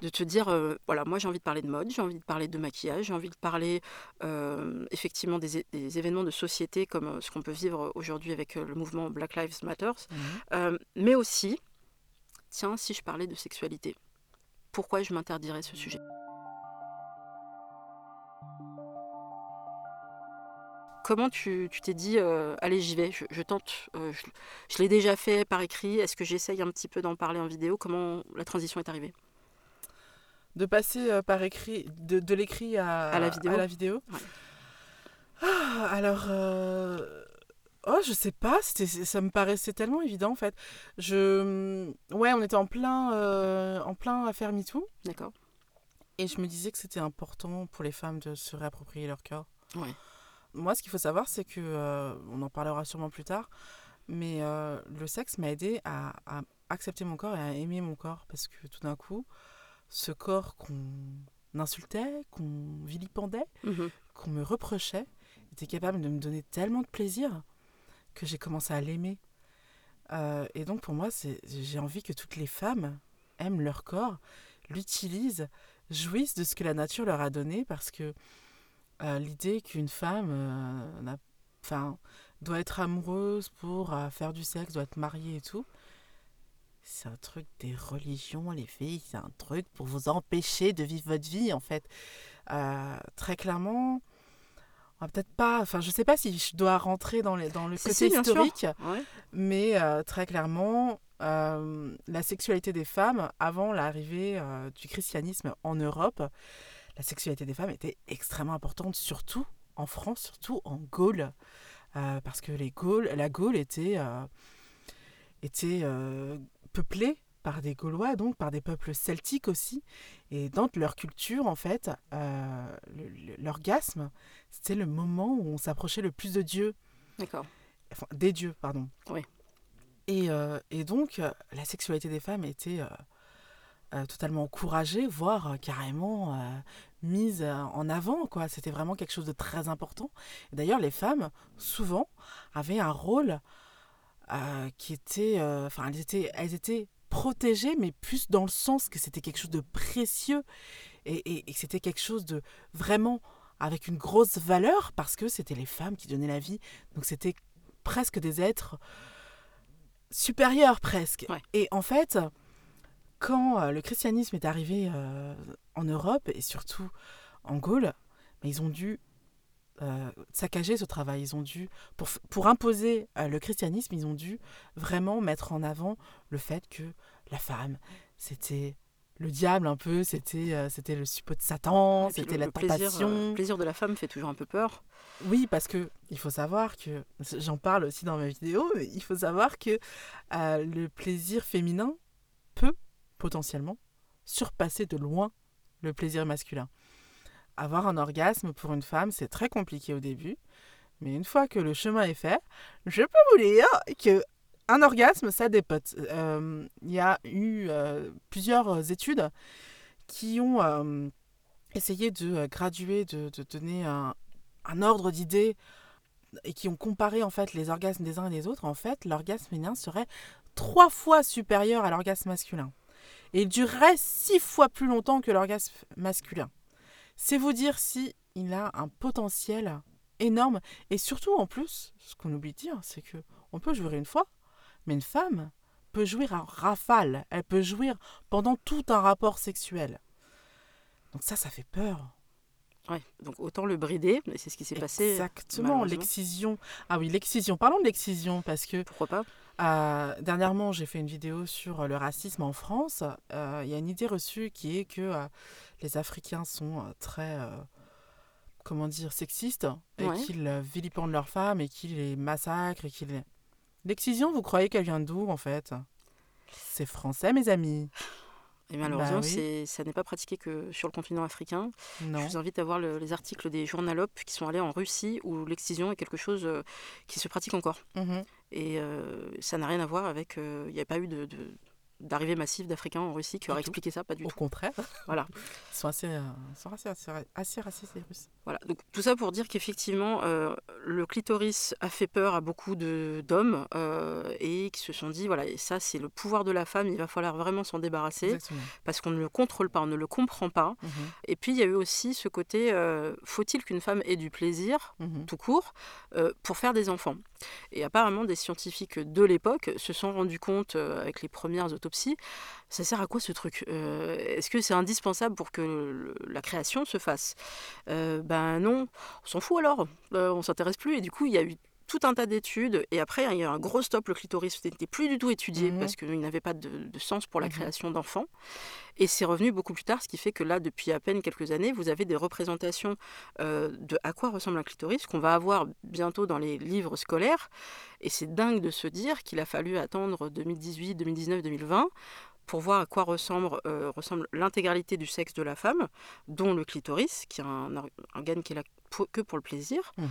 de te dire euh, voilà, moi j'ai envie de parler de mode, j'ai envie de parler de maquillage, j'ai envie de parler euh, effectivement des, événements de société comme euh, ce qu'on peut vivre aujourd'hui avec le mouvement Black Lives Matter, Mhm. euh, mais aussi, tiens, si je parlais de sexualité, pourquoi je m'interdirais ce sujet? Comment tu t'es dit, euh, allez, j'y vais, je, je tente, euh, je, je l'ai déjà fait par écrit, est-ce que j'essaye un petit peu d'en parler en vidéo? Comment la transition est arrivée? De passer euh, par écrit, de, de l'écrit à, À la vidéo vidéo Ouais. Ah, alors, euh, oh, je sais pas, ça me paraissait tellement évident en fait. Je, ouais, on était en plein, en plein affaire MeToo D'accord et je me disais que c'était important pour les femmes de se réapproprier leur corps. Ouais. Moi, ce qu'il faut savoir, c'est que, euh, on en parlera sûrement plus tard, mais euh, le sexe m'a aidé à, à accepter mon corps et à aimer mon corps parce que tout d'un coup, ce corps qu'on insultait, qu'on vilipendait, Mhm. qu'on me reprochait, était capable de me donner tellement de plaisir que j'ai commencé à l'aimer. Euh, et donc pour moi, j'ai envie que toutes les femmes aiment leur corps, l'utilisent, jouissent de ce que la nature leur a donné, parce que euh, l'idée qu'une femme euh, enfin, doit être amoureuse pour euh, faire du sexe, doit être mariée et tout, c'est un truc des religions, les filles, c'est un truc pour vous empêcher de vivre votre vie, en fait. Euh, très clairement, on va peut-être pas, enfin, je sais pas si je dois rentrer dans, les, dans le côté si, historique, Ouais. mais très clairement, euh, la sexualité des femmes, avant l'arrivée euh, du christianisme en Europe, la sexualité des femmes était extrêmement importante, surtout en France, surtout en Gaule, Euh, parce que les Gaules, la Gaule était, euh, était euh, peuplée par des Gaulois, donc par des peuples celtiques aussi. Et dans leur culture, en fait, l'orgasme, c'était le moment où on s'approchait le plus de Dieu D'accord. enfin, des dieux, pardon. Oui. Et, et donc, la sexualité des femmes était totalement encouragée, voire euh, carrément euh, mise euh, en avant. quoi. C'était vraiment quelque chose de très important. D'ailleurs, les femmes, souvent, avaient un rôle euh, qui était... euh, Enfin, elles, étaient, elles étaient protégées, mais plus dans le sens que c'était quelque chose de précieux et, et- et que c'était quelque chose de vraiment avec une grosse valeur parce que c'était les femmes qui donnaient la vie. Donc c'était presque des êtres supérieurs presque. Ouais. Et en fait, quand euh, le christianisme est arrivé euh, en Europe et surtout en Gaule, ils ont dû euh, saccager ce travail. Ils ont dû, pour, pour imposer euh, le christianisme, ils ont dû vraiment mettre en avant le fait que la femme, c'était le diable un peu, c'était euh, c'était le suppôt de Satan, c'était la le plaisir, tentation. euh, le plaisir de la femme fait toujours un peu peur. Oui, parce que il faut savoir que j'en parle aussi dans ma vidéo, mais il faut savoir que le plaisir féminin peut potentiellement surpasser de loin le plaisir masculin. Avoir un orgasme pour une femme, c'est très compliqué au début, mais une fois que le chemin est fait, je peux vous dire que un orgasme, ça dépote. Euh, Il y a eu euh, plusieurs études qui ont euh, essayé de euh, graduer, de, donner un, un ordre d'idées et qui ont comparé en fait les orgasmes des uns et des autres. En fait, l'orgasme féminin serait trois fois supérieur à l'orgasme masculin. Et il durerait six fois plus longtemps que l'orgasme masculin. C'est vous dire si il a un potentiel énorme. Et surtout, en plus, ce qu'on oublie de dire, c'est que on peut jouir une fois, mais une femme peut jouir en rafale. Elle peut jouir pendant tout un rapport sexuel. Donc ça, ça fait peur. Ouais, donc autant le brider, mais c'est ce qui s'est passé. Exactement, l'excision. Ah oui, l'excision. Parlons de l'excision parce que Pourquoi pas? Euh, dernièrement, j'ai fait une vidéo sur euh, le racisme en France. Euh, Il y a une idée reçue qui est que euh, les Africains sont très, comment dire, sexistes et Ouais. qu'ils vilipendent leurs femmes et qu'ils les massacrent et qu'ils. L'excision, vous croyez qu'elle vient d'où en fait? C'est français, mes amis. Et malheureusement, Bah oui. ça n'est pas pratiqué que sur le continent africain. Je Non. vous invite à voir le- les articles des journalopes qui sont allés en Russie où l'excision est quelque chose qui se pratique encore. Mhm. Et euh, ça n'a rien à voir avec. euh, Il n'y a pas eu de. de- d'arrivée massive d'Africains en Russie qui aurait expliqué ça, pas du Au tout. contraire, Voilà. ils sont assez, euh, sont assez, assez, assez racistes, les Russes. Voilà, donc tout ça pour dire qu'effectivement, euh, le clitoris a fait peur à beaucoup de- d'hommes euh, et qui se sont dit, voilà, et ça c'est le pouvoir de la femme, il va falloir vraiment s'en débarrasser Exactement. parce qu'on ne le contrôle pas, on ne le comprend pas. Mhm. Et puis il y a eu aussi ce côté, euh, faut-il qu'une femme ait du plaisir, Mhm. tout court, pour faire des enfants? Et apparemment, des scientifiques de l'époque se sont rendus compte, avec les premières autopsies, ça sert à quoi ce truc? Euh, Est-ce que c'est indispensable pour que le- la création se fasse? Euh, Ben non, on s'en fout alors, Euh, on s'intéresse plus. Et du coup, il y a eu tout un tas d'études. Et après, il y a eu un gros stop, le clitoris n'était plus du tout étudié Mhm. parce qu'il n'avait pas de, de sens pour la Mhm. création d'enfants. Et c'est revenu beaucoup plus tard, ce qui fait que là, depuis à peine quelques années, vous avez des représentations euh, de à quoi ressemble un clitoris qu'on va avoir bientôt dans les livres scolaires. Et c'est dingue de se dire qu'il a fallu attendre 2018, 2019, 2020 pour voir à quoi ressemble, euh, ressemble l'intégralité du sexe de la femme, dont le clitoris, qui est un, or- un organe qui est là que pour le plaisir, Mhm.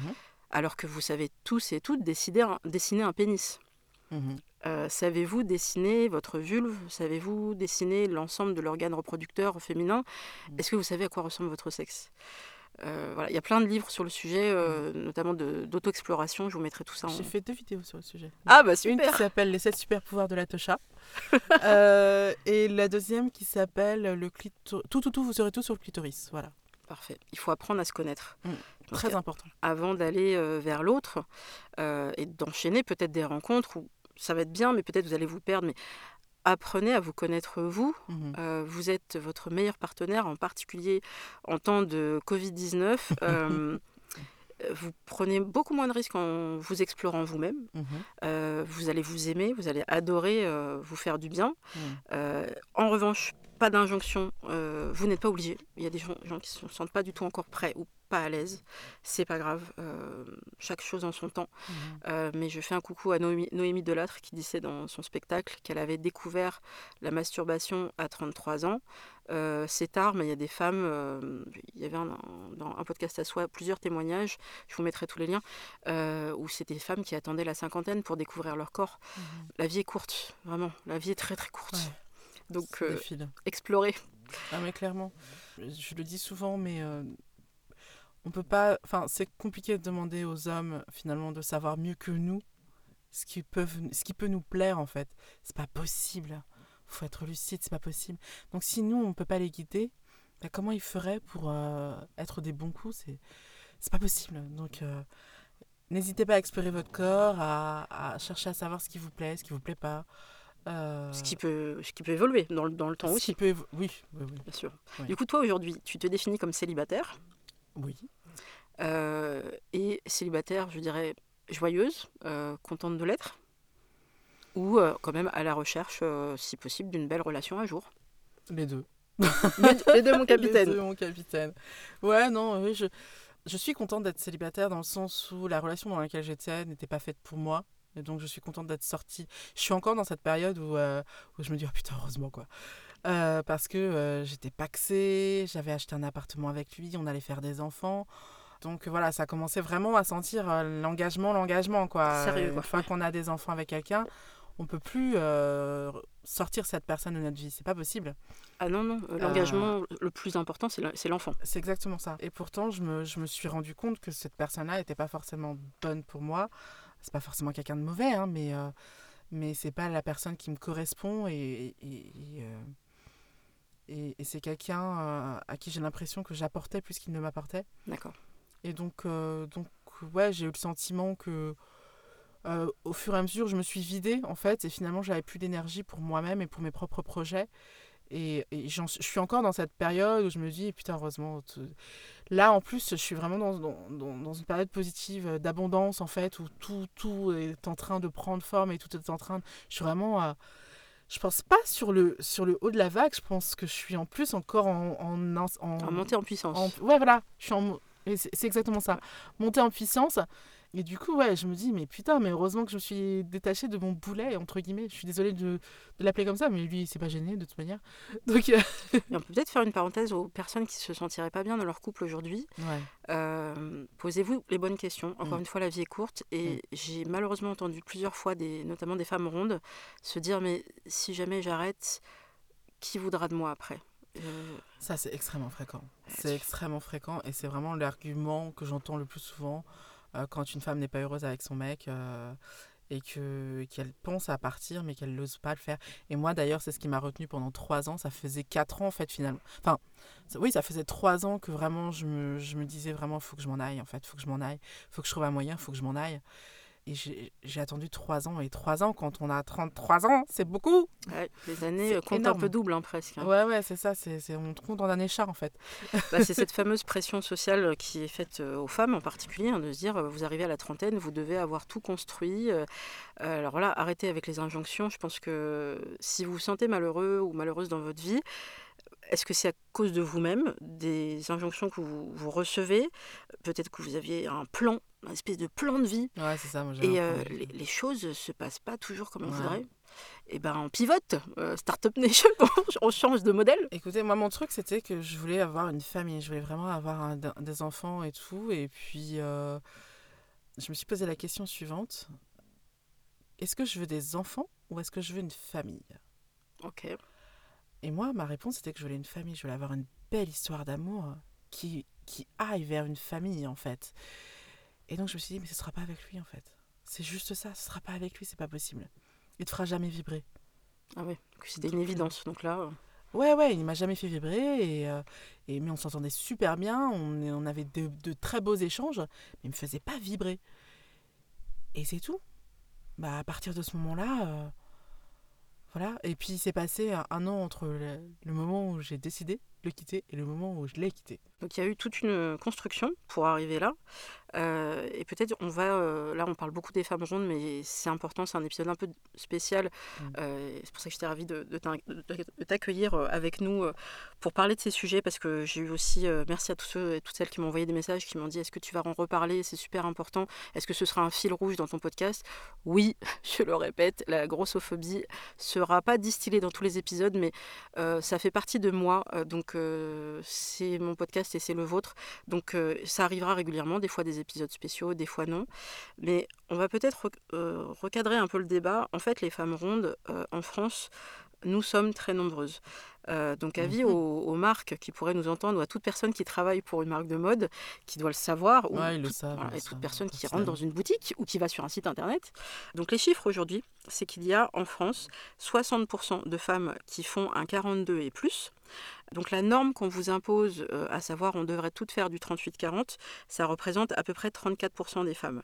alors que vous savez tous et toutes décider dessiner un pénis. Mhm. Euh, Savez-vous dessiner votre vulve? Savez-vous dessiner l'ensemble de l'organe reproducteur féminin? Mm. Est-ce que vous savez à quoi ressemble votre sexe? Euh, voilà, Il y a plein de livres sur le sujet, euh, notamment d'auto-exploration. Je vous mettrai tout ça en... J'ai fait deux vidéos sur le sujet. Ah bah Une super qui s'appelle Les 7 super pouvoirs de la Tosha. [LAUGHS] Euh, et la deuxième qui s'appelle le clitoris. Tout, tout, tout, vous saurez tout sur le clitoris. Voilà. Parfait. Il faut apprendre à se connaître. Mm. Donc, Très important. avant d'aller vers l'autre et d'enchaîner peut-être des rencontres où ça va être bien, mais peut-être vous allez vous perdre. Mais apprenez à vous connaître vous. Mhm. Euh, vous êtes votre meilleur partenaire, en particulier en temps de Covid-19. [LAUGHS] Euh, vous prenez beaucoup moins de risques en vous explorant vous-même. Mhm. Euh, vous allez vous aimer, vous allez adorer vous faire du bien. Euh, en revanche, pas d'injonction, euh, vous n'êtes pas obligé. Il y a des gens, gens qui ne se sentent pas du tout encore prêts ou pas à l'aise. C'est pas grave, euh, chaque chose en son temps. Mhm. Euh, mais je fais un coucou à Noémie, Noémie Delattre qui disait dans son spectacle qu'elle avait découvert la masturbation à 33 ans. C'est tard, mais il y a des femmes. il y avait un, dans un podcast à soi plusieurs témoignages, je vous mettrai tous les liens, où c'est des femmes qui attendaient la cinquantaine pour découvrir leur corps. Mhm. La vie est courte, vraiment. La vie est très très courte. Ouais. Donc, euh, défile. explorez. Ah mais clairement, je le dis souvent, mais euh, on peut pas. Enfin, c'est compliqué de demander aux hommes finalement de savoir mieux que nous ce qui peuvent, ce qui peut nous plaire en fait. C'est pas possible. Faut être lucide, c'est pas possible. Donc si nous on peut pas les guider, bah, comment ils feraient pour euh, être des bons coups? C'est c'est pas possible. Donc euh, n'hésitez pas à explorer votre corps, à, à chercher à savoir ce qui vous plaît, ce qui vous plaît pas. Euh, Ce qui peut, ce qui peut évoluer dans le, dans le temps ce aussi, qui peut évo- Oui, oui, oui. bien sûr. Oui. Du coup, toi aujourd'hui, tu te définis comme célibataire. oui. et célibataire, je dirais joyeuse, contente de l'être, ou quand même à la recherche, si possible, d'une belle relation un jour. Les deux. les deux, mon [LAUGHS] capitaine. Les deux, mon capitaine. Ouais, non, oui, je, je suis contente d'être célibataire dans le sens où la relation dans laquelle j'étais n'était pas faite pour moi. Et donc, je suis contente d'être sortie. Je suis encore dans cette période où, euh, où je me dis, oh putain, heureusement, quoi. Euh, parce que euh, j'étais paxée, j'avais acheté un appartement avec lui, on allait faire des enfants. Donc voilà, ça commençait vraiment à sentir l'engagement, l'engagement, quoi. Sérieux, quoi. Une fois qu'on a des enfants avec quelqu'un, on peut plus sortir cette personne de notre vie. C'est pas possible. Ah non, non. L'engagement le plus important, c'est l'enfant. C'est exactement ça. Et pourtant, je me, je me suis rendu compte que cette personne-là n'était pas forcément bonne pour moi c'est pas forcément quelqu'un de mauvais, hein, mais, euh, mais c'est pas la personne qui me correspond et, et, et, euh, c'est quelqu'un euh, à qui j'ai l'impression que j'apportais plus qu'il ne m'apportait. D'accord. Et donc, donc ouais, j'ai eu le sentiment que au fur et à mesure, je me suis vidée en fait, et finalement, j'avais plus d'énergie pour moi-même et pour mes propres projets. Et, je suis encore dans cette période où je me dis, putain, heureusement. Là, en plus, je suis vraiment dans, dans, dans une période positive euh, d'abondance, en fait, où tout, tout est en train de prendre forme et tout est en train. De... Je suis vraiment. je pense pas sur le, sur le haut de la vague, je pense que je suis en plus encore en. En, en, en montée en puissance. ouais, voilà. Je suis en. C'est exactement ça. Montée en puissance. Et du coup, ouais, je me dis, mais putain, mais heureusement que je me suis détachée de mon boulet, entre guillemets. Je suis désolée de, de l'appeler comme ça, mais lui, il s'est pas gêné de toute manière. [LAUGHS] Donc, euh, on peut peut-être faire une parenthèse aux personnes qui se sentiraient pas bien dans leur couple aujourd'hui. Ouais. Euh, posez-vous les bonnes questions. Encore mm. une fois, la vie est courte. Et mm. j'ai malheureusement entendu plusieurs fois, des, notamment des femmes rondes, se dire, mais si jamais j'arrête, qui voudra de moi après? Euh, Ça, c'est extrêmement fréquent. C'est extrêmement fréquent et c'est vraiment l'argument que j'entends le plus souvent. Euh, quand une femme n'est pas heureuse avec son mec euh, et que qu'elle pense à partir mais qu'elle n'ose pas le faire. Et moi d'ailleurs c'est ce qui m'a retenu pendant trois ans. Ça faisait quatre ans en fait finalement. Enfin oui ça faisait trois ans que vraiment je me, je me disais vraiment faut que je m'en aille en fait, faut que je m'en aille, faut que je trouve un moyen, faut que je m'en aille. Et j'ai attendu trois ans. Et trois ans, quand on a 33 ans, c'est beaucoup. les années comptent un peu double, hein, presque. Hein. Ouais, ouais, c'est ça. C'est, on compte en années char, en fait. [LAUGHS] Bah, c'est cette [LAUGHS] fameuse pression sociale qui est faite euh, aux femmes en particulier, hein, de se dire, euh, vous arrivez à la trentaine, vous devez avoir tout construit. Euh, alors là, arrêtez avec les injonctions. Je pense que si vous vous sentez malheureux ou malheureuse dans votre vie, est-ce que c'est à cause de vous-même, des injonctions que vous, recevez? Peut-être que vous aviez un plan, une espèce de plan de vie. Ouais, c'est ça. et euh, les, choses ne se passent pas toujours comme on voudrait. Et eh ben on pivote, euh, Startup Nation, [LAUGHS] on change de modèle. Écoutez, moi mon truc c'était que je voulais avoir une famille, je voulais vraiment avoir des enfants et tout. Et puis euh, je me suis posé la question suivante est-ce que je veux des enfants ou est-ce que je veux une famille? Ok. Et moi, ma réponse était que je voulais une famille, je voulais avoir une belle histoire d'amour qui, qui aille vers une famille, en fait. Et donc je me suis dit, mais ce sera pas avec lui, en fait. C'est juste ça, ce sera pas avec lui, c'est pas possible. Il te fera jamais vibrer. Ah ouais, c'était une évidence. Donc là. Euh. Ouais, ouais, il m'a jamais fait vibrer, et, euh, et mais on s'entendait super bien, on, on avait de, de, très beaux échanges, mais il me faisait pas vibrer. Et c'est tout. Bah, à partir de ce moment-là, euh, voilà. Et puis, il s'est passé un, an entre le moment où j'ai décidé le quitter et le moment où je l'ai quitté. Donc il y a eu toute une construction pour arriver là. Euh, et peut-être on va, euh, là on parle beaucoup des femmes rondes, mais c'est important, c'est un épisode un peu spécial. Mm. Euh, c'est pour ça que j'étais ravie de, de t'accueillir avec nous pour parler de ces sujets, parce que j'ai eu aussi, merci à tous ceux et toutes celles qui m'ont envoyé des messages, qui m'ont dit est-ce que tu vas en reparler, c'est super important, est-ce que ce sera un fil rouge dans ton podcast? Oui, [LAUGHS] je le répète, la grossophobie sera pas distillée dans tous les épisodes, mais ça fait partie de moi, donc c'est mon podcast et c'est le vôtre. Donc ça arrivera régulièrement, des fois des épisodes spéciaux, des fois non. Mais on va peut-être recadrer un peu le débat. En fait, les femmes rondes en France, nous sommes très nombreuses. Euh, donc avis mhm. aux, marques qui pourraient nous entendre ou à toute personne qui travaille pour une marque de mode qui doit le savoir ou ouais, le savent, et toute personne qui rentre dans une boutique ou qui va sur un site internet. Donc les chiffres aujourd'hui, c'est qu'il y a en France 60% de femmes qui font un 42 et plus. Donc la norme qu'on vous impose, euh, à savoir on devrait toutes faire du 38-40, ça représente à peu près 34% des femmes.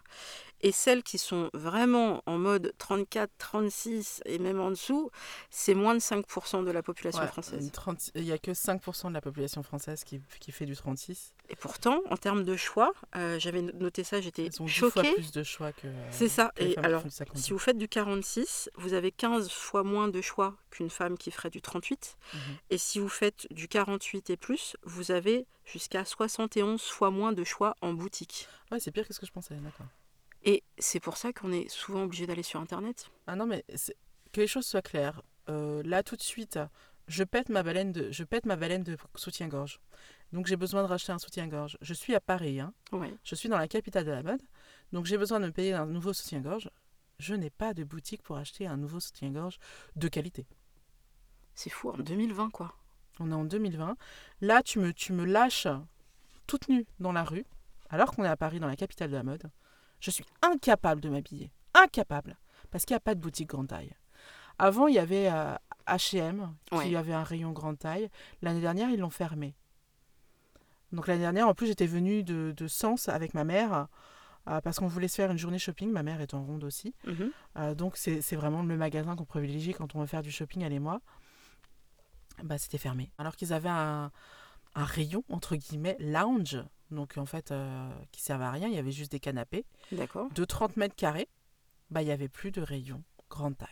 Et celles qui sont vraiment en mode 34, 36 et même en dessous, c'est moins de 5% de la population Ouais, française. une 30 Il n'y a que 5% de la population française qui, qui fait du 36. Et pourtant, en termes de choix, euh, j'avais noté ça, j'étais Ils ont 10 fois choquée. plus de choix que. C'est ça. que Et alors, font du 52. Si vous faites du 46, vous avez 15 fois moins de choix qu'une femme qui ferait du 38. Mhm. Et si vous faites du 48 et plus, vous avez jusqu'à 71 fois moins de choix en boutique. Ouais, c'est pire que ce que je pensais, d'accord. Et c'est pour ça qu'on est souvent obligé d'aller sur Internet. Ah non, mais que les choses soient claires. Euh, là, tout de suite, je pète ma baleine de, je pète ma baleine de soutien-gorge. Donc, j'ai besoin de racheter un soutien-gorge. Je suis à Paris, hein. Ouais. je suis dans la capitale de la mode. Donc, j'ai besoin de me payer un nouveau soutien-gorge. Je n'ai pas de boutique pour acheter un nouveau soutien-gorge de qualité. C'est fou, en 2020, quoi. On est en 2020. Là, tu me, tu me lâches toute nue dans la rue, alors qu'on est à Paris, dans la capitale de la mode. Je suis incapable de m'habiller. Incapable. Parce qu'il n'y a pas de boutique grande taille. Avant, il y avait euh, H&M qui Ouais. avait un rayon grande taille. L'année dernière, ils l'ont fermé. Donc l'année dernière, en plus, j'étais venue de, de Sens avec ma mère euh, parce qu'on voulait se faire une journée shopping. Ma mère est en ronde aussi. Mhm. Euh, donc c'est c'est vraiment le magasin qu'on privilégie quand on veut faire du shopping, elle et moi. Bah, c'était fermé. Alors qu'ils avaient un, un rayon, entre guillemets, lounge, donc en fait, euh, qui servait à rien, il y avait juste des canapés, D'accord. de 30 mètres carrés, bah, il n'y avait plus de rayon grande taille.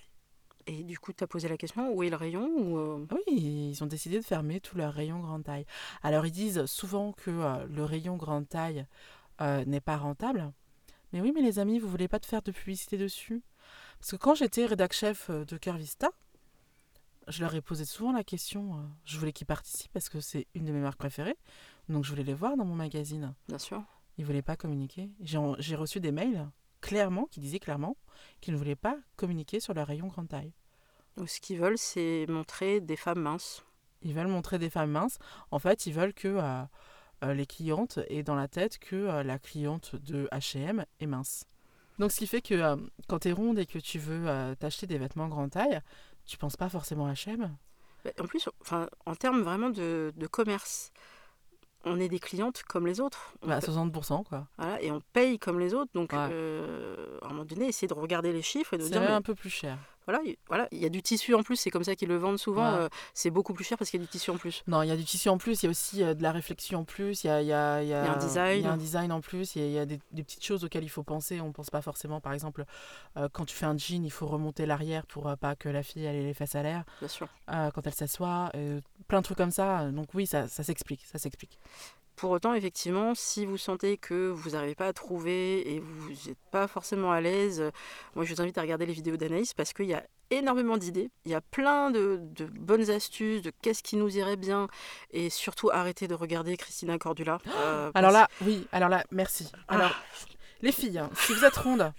Et du coup, tu as posé la question, où est le rayon ou, euh, Oui, ils ont décidé de fermer tout leur rayon grande taille. Alors ils disent souvent que euh, le rayon grande taille n'est pas rentable. Mais oui, mais les amis, vous voulez pas de faire de publicité dessus? Parce que quand j'étais rédac chef de Curvista, je leur ai posé souvent la question. je voulais qu'ils participent parce que c'est une de mes marques préférées. Donc je voulais les voir dans mon magazine. Bien sûr. Ils voulaient pas communiquer. J'ai reçu des mails clairement qui disaient clairement qu'ils ne voulaient pas communiquer sur leur rayon grande taille. Ou ce qu'ils veulent, c'est montrer des femmes minces. Ils veulent montrer des femmes minces. En fait, ils veulent que euh, euh, les clientes aient dans la tête que euh, la cliente de H&M est mince. Donc, ce qui fait que euh, quand tu es ronde et que tu veux t'acheter des vêtements grande taille, tu penses pas forcément à H&M. En plus, enfin, en termes vraiment de, de commerce, on est des clientes comme les autres. On Bah, paie- 60%, quoi. voilà, et on paye comme les autres. Donc, Ouais. euh, à un moment donné, essayer de regarder les chiffres et de dire, mais un peu plus cher. Voilà, il- voilà, il y a du tissu en plus. C'est comme ça qu'ils le vendent souvent. Ouais. euh, c'est beaucoup plus cher parce qu'il y a du tissu en plus. Non, il y a du tissu en plus, il y a aussi euh, de la réflexion en plus, il y a, y a- y a- y a un design. y a un design en plus, il y a, des, des petites choses auxquelles il faut penser. On ne pense pas forcément, par exemple, euh, quand tu fais un jean, il faut remonter l'arrière pour euh, pas que la fille elle ait les fesses à l'air. Bien sûr. euh, quand elle s'assoit, euh, plein de trucs comme ça. Donc oui, ça, ça s'explique, ça s'explique. Pour autant, effectivement, si vous sentez que vous n'arrivez pas à trouver et vous n'êtes pas forcément à l'aise, moi je vous invite à regarder les vidéos d'Anaïs parce qu'il y a énormément d'idées. Il y a plein de, de bonnes astuces, de qu'est-ce qui nous irait bien et surtout arrêtez de regarder Christina Cordula. [GASPS] euh, Alors parce- là, oui, alors là, merci. Alors, Ah. les filles, hein, si vous êtes ronde,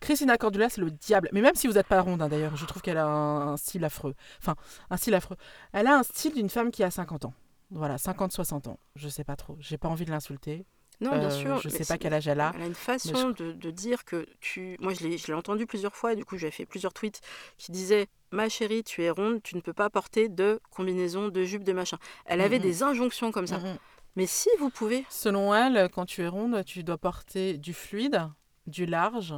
Christina Cordula, c'est le diable. Mais même si vous n'êtes pas ronde, hein, d'ailleurs, je trouve qu'elle a un, un style affreux. Enfin, un style affreux. Elle a un style d'une femme qui a 50 ans. Voilà, 50-60 ans. Je sais pas trop. J'ai pas envie de l'insulter. non, bien Euh, sûr. Je mais sais pas quel âge elle a. Elle a une façon de, de dire que tu. Moi, je l'ai je entendu plusieurs fois et du coup, j'avais fait plusieurs tweets qui disaient Ma chérie, tu es ronde, tu ne peux pas porter de combinaison, de jupe, de machin. Elle avait des injonctions comme ça. Mais si vous pouvez, Selon elle, quand tu es ronde, tu dois porter du fluide, du large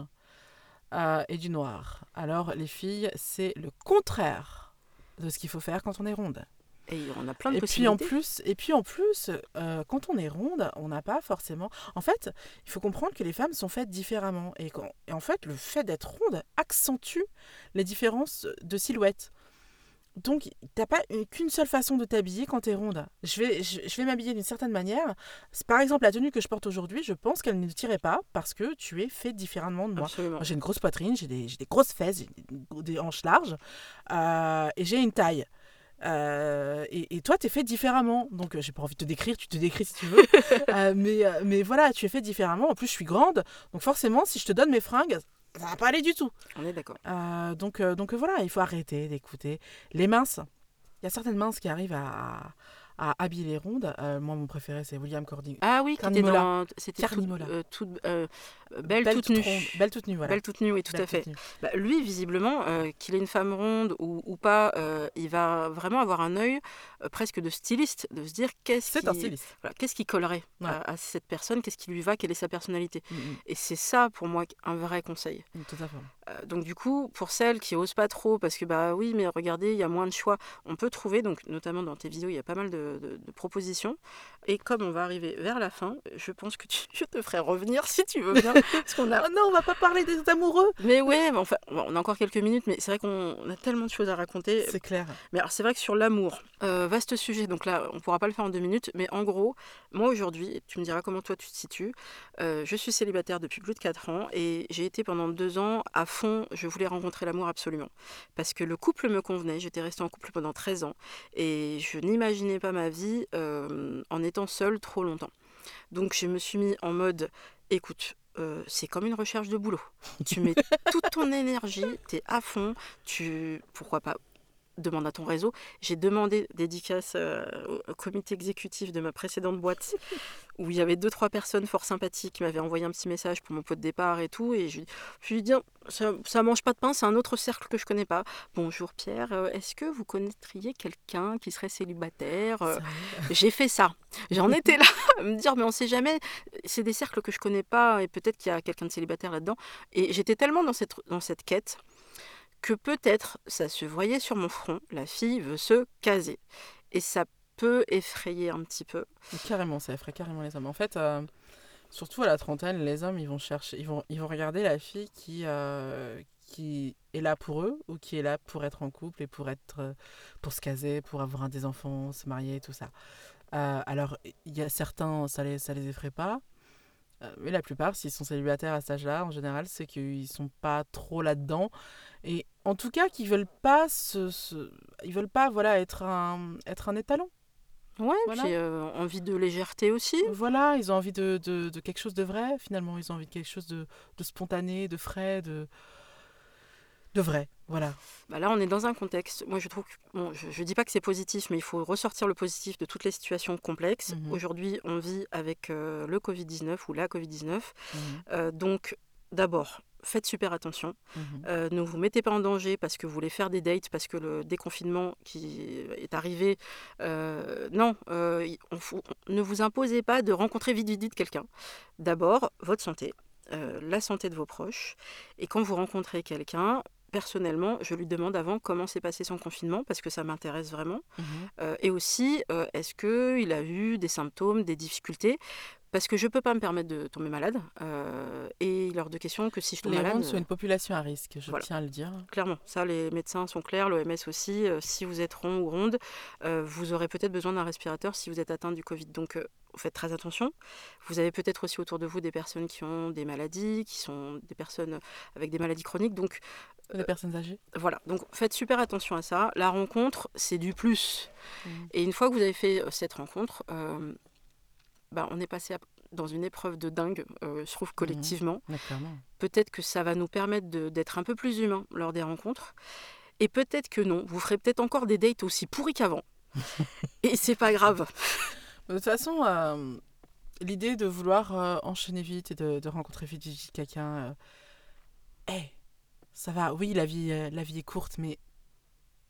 euh, et du noir. Alors, les filles, c'est le contraire de ce qu'il faut faire quand on est ronde. Et on a plein de Et puis en plus, et puis en plus euh, quand on est ronde, on n'a pas forcément. En fait, il faut comprendre que les femmes sont faites différemment. Et, quand- et en fait, le fait d'être ronde accentue les différences de silhouette. Donc, t'as pas une- qu'une seule façon de t'habiller quand tu es ronde. Je vais, je, je vais m'habiller d'une certaine manière. Par exemple, la tenue que je porte aujourd'hui, je pense qu'elle ne tirait pas parce que tu es fait différemment de moi. J'ai une grosse poitrine, j'ai des, des grosses fesses, des, des hanches larges euh, et j'ai une taille. Euh, et, et toi, tu es fait différemment. Donc, euh, j'ai pas envie de te décrire, tu te décris si tu veux. [LAUGHS] Euh, mais, mais voilà, tu es fait différemment. En plus, je suis grande. Donc, forcément, si je te donne mes fringues, ça va pas aller du tout. On est d'accord. Euh, donc, donc voilà, il faut arrêter d'écouter. Les minces, il y a certaines minces qui arrivent à, à habiller les rondes. Euh, moi, mon préféré, c'est William Cordy. Ah oui, Carnimola. C'était euh, toute, euh, belle, toute nue. ronde. Belle toute nue, voilà. Belle toute nue, oui, tout Belle à fait. Bah, lui, visiblement, euh, qu'il ait une femme ronde ou, ou pas, il va vraiment avoir un œil presque de styliste, de se dire qu'est-ce qui, voilà, qu'est-ce qui collerait Ouais. à, à cette personne, qu'est-ce qui lui va, quelle est sa personnalité. Mm, mm, Et c'est ça, pour moi, un vrai conseil. mm, Tout à fait. Donc du coup, pour celles qui osent pas trop, parce que bah oui, mais regardez, il y a moins de choix, on peut trouver, donc notamment dans tes vidéos, il y a pas mal de, de- de propositions. Et comme on va arriver vers la fin, je pense que tu- [LAUGHS] je te ferai revenir si tu veux bien, parce qu'on a [LAUGHS] Oh non, on va pas parler des amoureux. mais ouais, mais enfin, on a encore quelques minutes, mais c'est vrai qu'on a tellement de choses à raconter. C'est clair. Mais alors, c'est vrai que sur l'amour, euh, vaste sujet, donc là, on pourra pas le faire en deux minutes, mais en gros, moi aujourd'hui, tu me diras comment toi tu te situes, euh, je suis célibataire depuis plus de 4 ans et j'ai été pendant deux ans à fond, je voulais rencontrer l'amour absolument. Parce que le couple me convenait, j'étais restée en couple pendant 13 ans et je n'imaginais pas ma vie euh, en étant seule trop longtemps. Donc je me suis mis en mode, écoute, euh, c'est comme une recherche de boulot. Tu mets [LAUGHS] toute ton énergie, tu es à fond, tu pourquoi pas demande à ton réseau. J'ai demandé dédicace euh, au- comité exécutif de ma précédente boîte [LAUGHS] où il y avait deux trois personnes fort sympathiques qui m'avaient envoyé un petit message pour mon pot de départ et tout et je, je lui ai dit ça, ça mange pas de pain, c'est un autre cercle que je connais pas. Bonjour Pierre, euh, est-ce que vous connaîtriez quelqu'un qui serait célibataire Euh, [LAUGHS] j'ai fait ça. J'en [LAUGHS] étais là à me dire, mais on sait jamais. C'est des cercles que je connais pas et peut-être qu'il y a quelqu'un de célibataire là-dedans. Et j'étais tellement dans cette, dans cette quête que peut-être ça se voyait sur mon front. La fille veut se caser. Et ça peut effrayer un petit peu. Carrément, ça effraie carrément les hommes. En fait, euh, surtout à la trentaine, les hommes, ils vont chercher, ils vont, ils vont regarder la fille qui, euh, qui est là pour eux ou qui est là pour être en couple et pour être, euh, pour se caser, pour avoir des enfants, se marier, tout ça. Alors, il y a certains, ça les, ça les effraie pas. Euh, Mais la plupart, s'ils sont célibataires à cet âge-là, en général, c'est qu'ils sont pas trop là-dedans. Et en tout cas, qu'ils veulent pas se, se- ils veulent pas, voilà, être un, être un étalon. Ouais, Voilà. puis euh, envie de légèreté aussi. Voilà, ils ont envie de, de, de quelque chose de vrai, finalement. Ils ont envie de quelque chose de, de spontané, de frais, de, de vrai. Voilà. Bah là, on est dans un contexte. Moi, je trouve que, bon, je, je dis pas que c'est positif, mais il faut ressortir le positif de toutes les situations complexes. Mhm. Aujourd'hui, on vit avec euh, le Covid-19 ou la Covid-19. Mhm, Euh, donc, d'abord, faites super attention. mhm. Euh, ne vous mettez pas en danger parce que vous voulez faire des dates, parce que le déconfinement qui est arrivé. euh, non, euh, on faut- ne vous imposez pas de rencontrer vite, vite, vite quelqu'un. D'abord, votre santé, la santé de vos proches. Et quand vous rencontrez quelqu'un, personnellement, je lui demande avant comment s'est passé son confinement, parce que ça m'intéresse vraiment. Mhm. Euh, et aussi, euh, est-ce qu'il a eu des symptômes, des difficultés? Parce que je ne peux pas me permettre de tomber malade. euh, et il est hors de question que si je tombe Les malade. rondes sont une population à risque, je voilà. tiens à le dire. Clairement, ça les médecins sont clairs, l'OMS aussi. euh, si vous êtes rond ou ronde, euh, vous aurez peut-être besoin d'un respirateur si vous êtes atteint du Covid. Donc faites très attention. Vous avez peut-être aussi autour de vous des personnes qui ont des maladies, qui sont des personnes avec des maladies chroniques. Donc Les personnes âgées. voilà, donc faites super attention à ça. La rencontre, c'est du plus. Mhm. Et une fois que vous avez fait euh, cette rencontre, euh, bah, on est passé à- dans une épreuve de dingue, euh, je trouve, collectivement clairement. peut-être que ça va nous permettre d'être un peu plus humains lors des rencontres. Et peut-être que non, vous ferez peut-être encore des dates aussi pourris qu'avant. [LAUGHS] Et c'est pas grave. De toute façon, euh, l'idée de vouloir euh, enchaîner vite et de, de rencontrer vite, vite quelqu'un, euh, eh, ça va. Oui, la vie, euh, la vie est courte, mais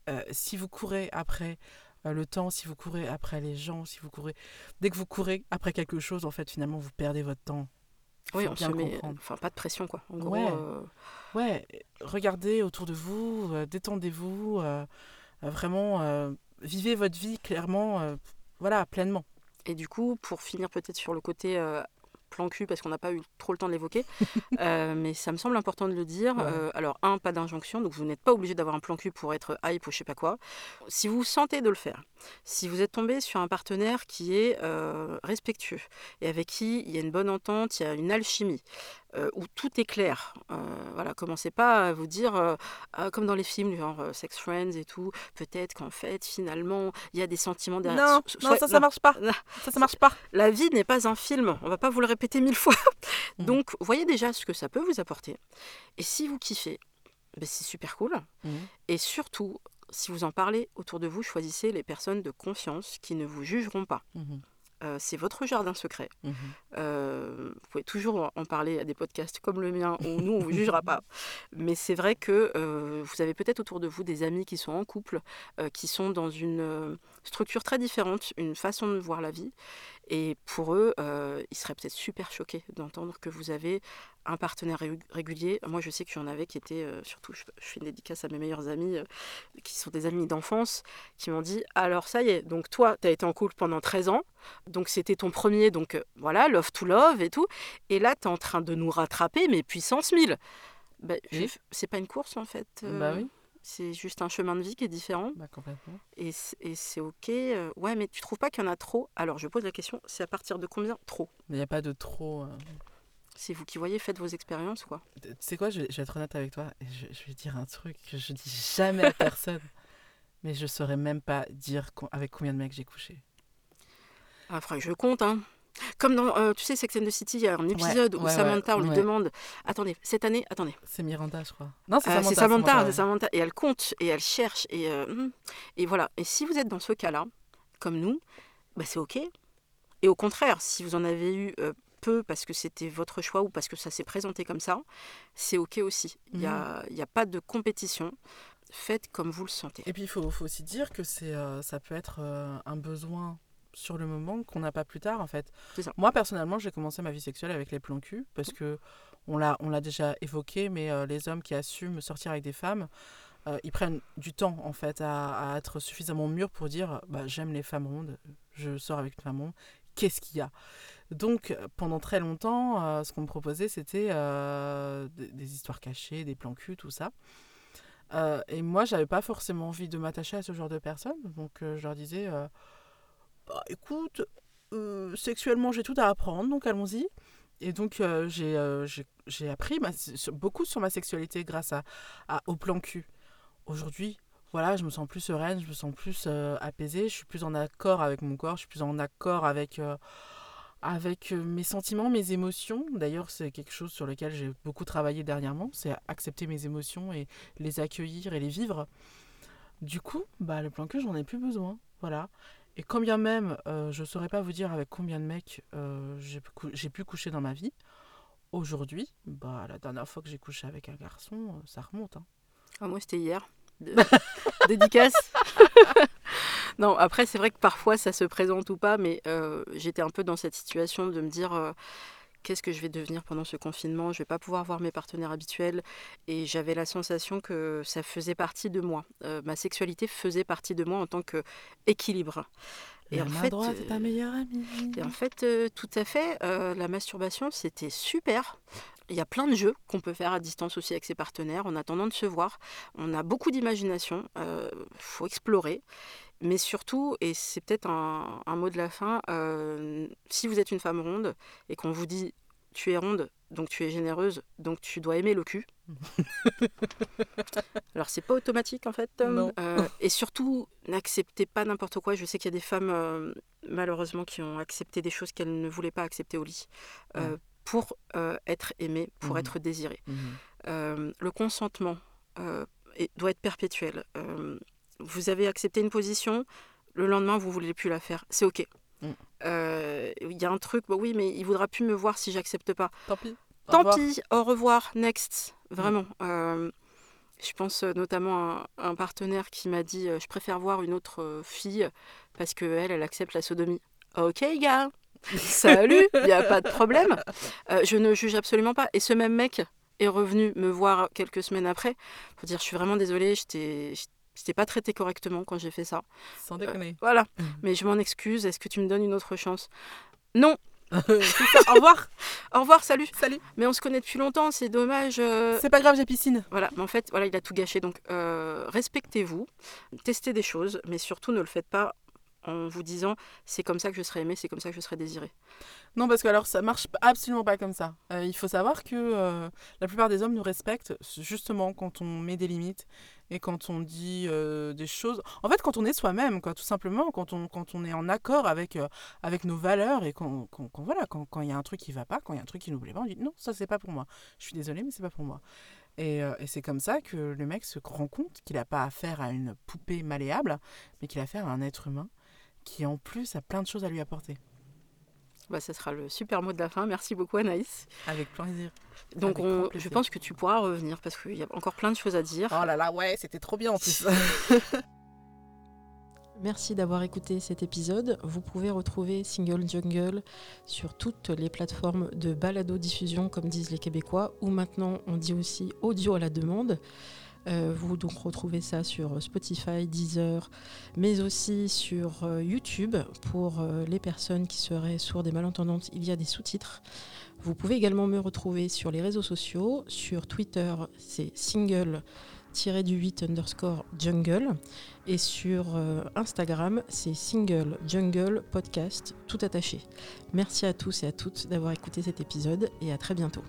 euh, si vous courez après euh, le temps, si vous courez après les gens, si vous courez, dès que vous courez après quelque chose, en fait, finalement, vous perdez votre temps. Oui, on bien se met. Enfin, pas de pression, quoi. En gros, Ouais. euh, Ouais, regardez autour de vous, détendez-vous, vraiment, vivez votre vie clairement, voilà, pleinement. Et du coup, pour finir peut-être sur le côté plan cul, parce qu'on n'a pas eu trop le temps de l'évoquer, [LAUGHS] euh, mais ça me semble important de le dire. Ouais. Euh, alors, un, pas d'injonction, donc vous n'êtes pas obligé d'avoir un plan cul pour être hype ou je sais pas quoi. Si vous sentez de le faire, si vous êtes tombé sur un partenaire qui est euh, respectueux et avec qui il y a une bonne entente, il y a une alchimie, euh, où tout est clair, euh, voilà, commencez pas à vous dire, euh, comme dans les films, genre Sex Friends et tout, peut-être qu'en fait, finalement, il y a des sentiments derrière. Non, So- non, ça, ça marche pas. Ça, ça marche pas. La vie n'est pas un film, on va pas vous le répéter mille fois. Mhm. Donc, voyez déjà ce que ça peut vous apporter. Et si vous kiffez, ben, c'est super cool. Mhm. Et surtout, si vous en parlez autour de vous, choisissez les personnes de confiance qui ne vous jugeront pas. Mhm. Euh, c'est votre jardin secret. Mhm. Euh, vous pouvez toujours en parler à des podcasts comme le mien où nous, on ne vous [LAUGHS] jugera pas. Mais c'est vrai que euh, vous avez peut-être autour de vous des amis qui sont en couple, qui sont dans une structure très différente, une façon de voir la vie. Et pour eux, euh, ils seraient peut-être super choqués d'entendre que vous avez un partenaire ré- régulier. Moi, je sais qu'il y en avait qui étaient, euh, surtout, je, je fais une dédicace à mes meilleurs amis, euh, qui sont des amis d'enfance, qui m'ont dit Alors, ça y est, donc toi, tu as été en couple pendant 13 ans. Donc c'était ton premier, donc voilà, love to love et tout. Et là, tu es en train de nous rattraper, mais puissance 1000. Ben, c'est pas une course en fait. Bah oui, C'est juste un chemin de vie qui est différent. bah complètement. Et c'est ok. euh, ouais, mais tu trouves pas qu'il y en a trop? Alors je pose la question c'est à partir de combien Trop? Mais il n'y a pas de trop. euh, C'est vous qui voyez, faites vos expériences quoi. Tu sais quoi, je vais, je vais être honnête avec toi. Et je, je vais dire un truc que je dis jamais à personne. [LAUGHS] mais je saurais même pas dire avec combien de mecs j'ai couché. Ah, faudrait que je compte, hein. Comme dans, euh, tu sais, Sex and the City, il y a un épisode où ouais, Samantha, on lui demande Attendez, cette année, attendez. C'est Miranda, je crois. Non, c'est Euh, Samantha. c'est Samantha, c'est Samantha. Et elle compte, et elle cherche, et, euh, hum. et voilà. Et si vous êtes dans ce cas-là, comme nous, bah, c'est OK. Et au contraire, si vous en avez eu peu parce que c'était votre choix ou parce que ça s'est présenté comme ça, c'est OK aussi. Il n'y a, y a pas de compétition. Faites comme vous le sentez. Et puis il faut, faut aussi dire que c'est, euh, ça peut être euh, un besoin sur le moment qu'on n'a pas plus tard en fait. Ça. Moi personnellement j'ai commencé ma vie sexuelle avec les plans cul parce que on l'a, déjà évoqué mais euh, les hommes qui assument sortir avec des femmes euh, ils prennent du temps en fait à, à être suffisamment mûrs pour dire bah, j'aime les femmes rondes, je sors avec une femme ronde, qu'est-ce qu'il y a? Donc pendant très longtemps euh, ce qu'on me proposait c'était euh, des, des histoires cachées, des plans cul, tout ça. Euh, et moi, j'avais pas forcément envie de m'attacher à ce genre de personnes. Donc, je leur disais Bah, écoute, euh, sexuellement, j'ai tout à apprendre, donc allons-y. Et donc, euh, j'ai euh, j'ai- j'ai appris beaucoup sur ma sexualité grâce à, à- au plan cul. Aujourd'hui, voilà, je me sens plus sereine, je me sens plus apaisée, je suis plus en accord avec mon corps, je suis plus en accord avec, avec mes sentiments, mes émotions. D'ailleurs, c'est quelque chose sur lequel j'ai beaucoup travaillé dernièrement, c'est accepter mes émotions et les accueillir et les vivre. Du coup, bah, le plan que j'en ai plus besoin. Voilà. Et quand bien même, euh, je ne saurais pas vous dire avec combien de mecs euh, j'ai cou- pu coucher dans ma vie, aujourd'hui, bah, la dernière fois que j'ai couché avec un garçon, euh, ça remonte. hein. Ah, moi, c'était hier. [LAUGHS] Dédicace. [LAUGHS] non, après, c'est vrai que parfois, ça se présente ou pas, mais euh, j'étais un peu dans cette situation de me dire qu'est-ce que je vais devenir pendant ce confinement Je vais pas pouvoir voir mes partenaires habituels. Et j'avais la sensation que ça faisait partie de moi. Euh, ma sexualité faisait partie de moi en tant qu'équilibre. Et La en main fait, droite est ta euh, meilleure amie. Et en fait, euh, tout à fait, euh, la masturbation, c'était super. Il y a plein de jeux qu'on peut faire à distance aussi avec ses partenaires en attendant de se voir. On a beaucoup d'imagination, il faut explorer. Mais surtout, et c'est peut-être un, un mot de la fin, euh, si vous êtes une femme ronde et qu'on vous dit tu es ronde, donc tu es généreuse, donc tu dois aimer le cul. [LAUGHS] Alors c'est pas automatique en fait. Non. Euh, et surtout, n'acceptez pas n'importe quoi. Je sais qu'il y a des femmes euh, malheureusement qui ont accepté des choses qu'elles ne voulaient pas accepter au lit euh, pour euh, être aimées, pour Mhm. être désirées. Mhm. Euh, le consentement doit être perpétuel. Vous avez accepté une position, le lendemain vous voulez plus la faire, c'est ok. Mm. Euh, Il y a un truc, bah oui, mais il voudra plus me voir si j'accepte pas. Tant pis. Au Tant revoir. pis, au revoir, next. Vraiment. Euh, je pense euh, notamment à un, partenaire qui m'a dit Je préfère voir une autre fille parce qu'elle, elle accepte la sodomie. Ok, gars. [LAUGHS] Salut, il n'y a pas de problème. Euh, je ne juge absolument pas. Et ce même mec est revenu me voir quelques semaines après pour dire Je suis vraiment désolée, je t'ai pas traité correctement quand j'ai fait ça. Sans déconner. Voilà. [LAUGHS] Mais je m'en excuse. Est-ce que tu me donnes une autre chance? Non. [LAUGHS] Ça. Au revoir. Au revoir, salut. Salut. Mais on se connaît depuis longtemps, c'est dommage. euh, C'est pas grave, j'ai piscine. Voilà, mais en fait, voilà, il a tout gâché. Donc, euh, respectez-vous, testez des choses, mais surtout ne le faites pas en vous disant c'est comme ça que je serai aimé, c'est comme ça que je serai désiré. Non, parce que alors ça marche absolument pas comme ça. Euh, il faut savoir que euh, la plupart des hommes nous respectent justement quand on met des limites et quand on dit euh, des choses. En fait, quand on est soi-même, quoi, tout simplement, quand on, quand on est en accord avec, avec nos valeurs et qu'on- voilà, quand quand il y a un truc qui va pas, quand il y a un truc qui nous plaît pas, on dit non, ça c'est pas pour moi. Je suis désolée, mais c'est pas pour moi. Et, et c'est comme ça que le mec se rend compte qu'il n'a pas affaire à une poupée malléable, mais qu'il a affaire à un être humain qui en plus a plein de choses à lui apporter. Bah, ça sera le super mot de la fin. Merci beaucoup Anaïs. Avec plaisir. Donc Avec on- grand je pense que tu pourras revenir parce qu'il y a encore plein de choses à dire. Oh là là, ouais, c'était trop bien en plus. [LAUGHS] Merci d'avoir écouté cet épisode. Vous pouvez retrouver Single Jungle sur toutes les plateformes de balado-diffusion, comme disent les Québécois, ou maintenant on dit aussi audio à la demande. Euh, vous donc retrouvez ça sur Spotify, Deezer, mais aussi sur euh, YouTube pour euh, les personnes qui seraient sourdes et malentendantes. Il y a des sous-titres. Vous pouvez également me retrouver sur les réseaux sociaux. Sur Twitter, c'est single du 8 underscore jungle. Et sur euh, Instagram, c'est single jungle podcast tout attaché. Merci à tous et à toutes d'avoir écouté cet épisode et à très bientôt.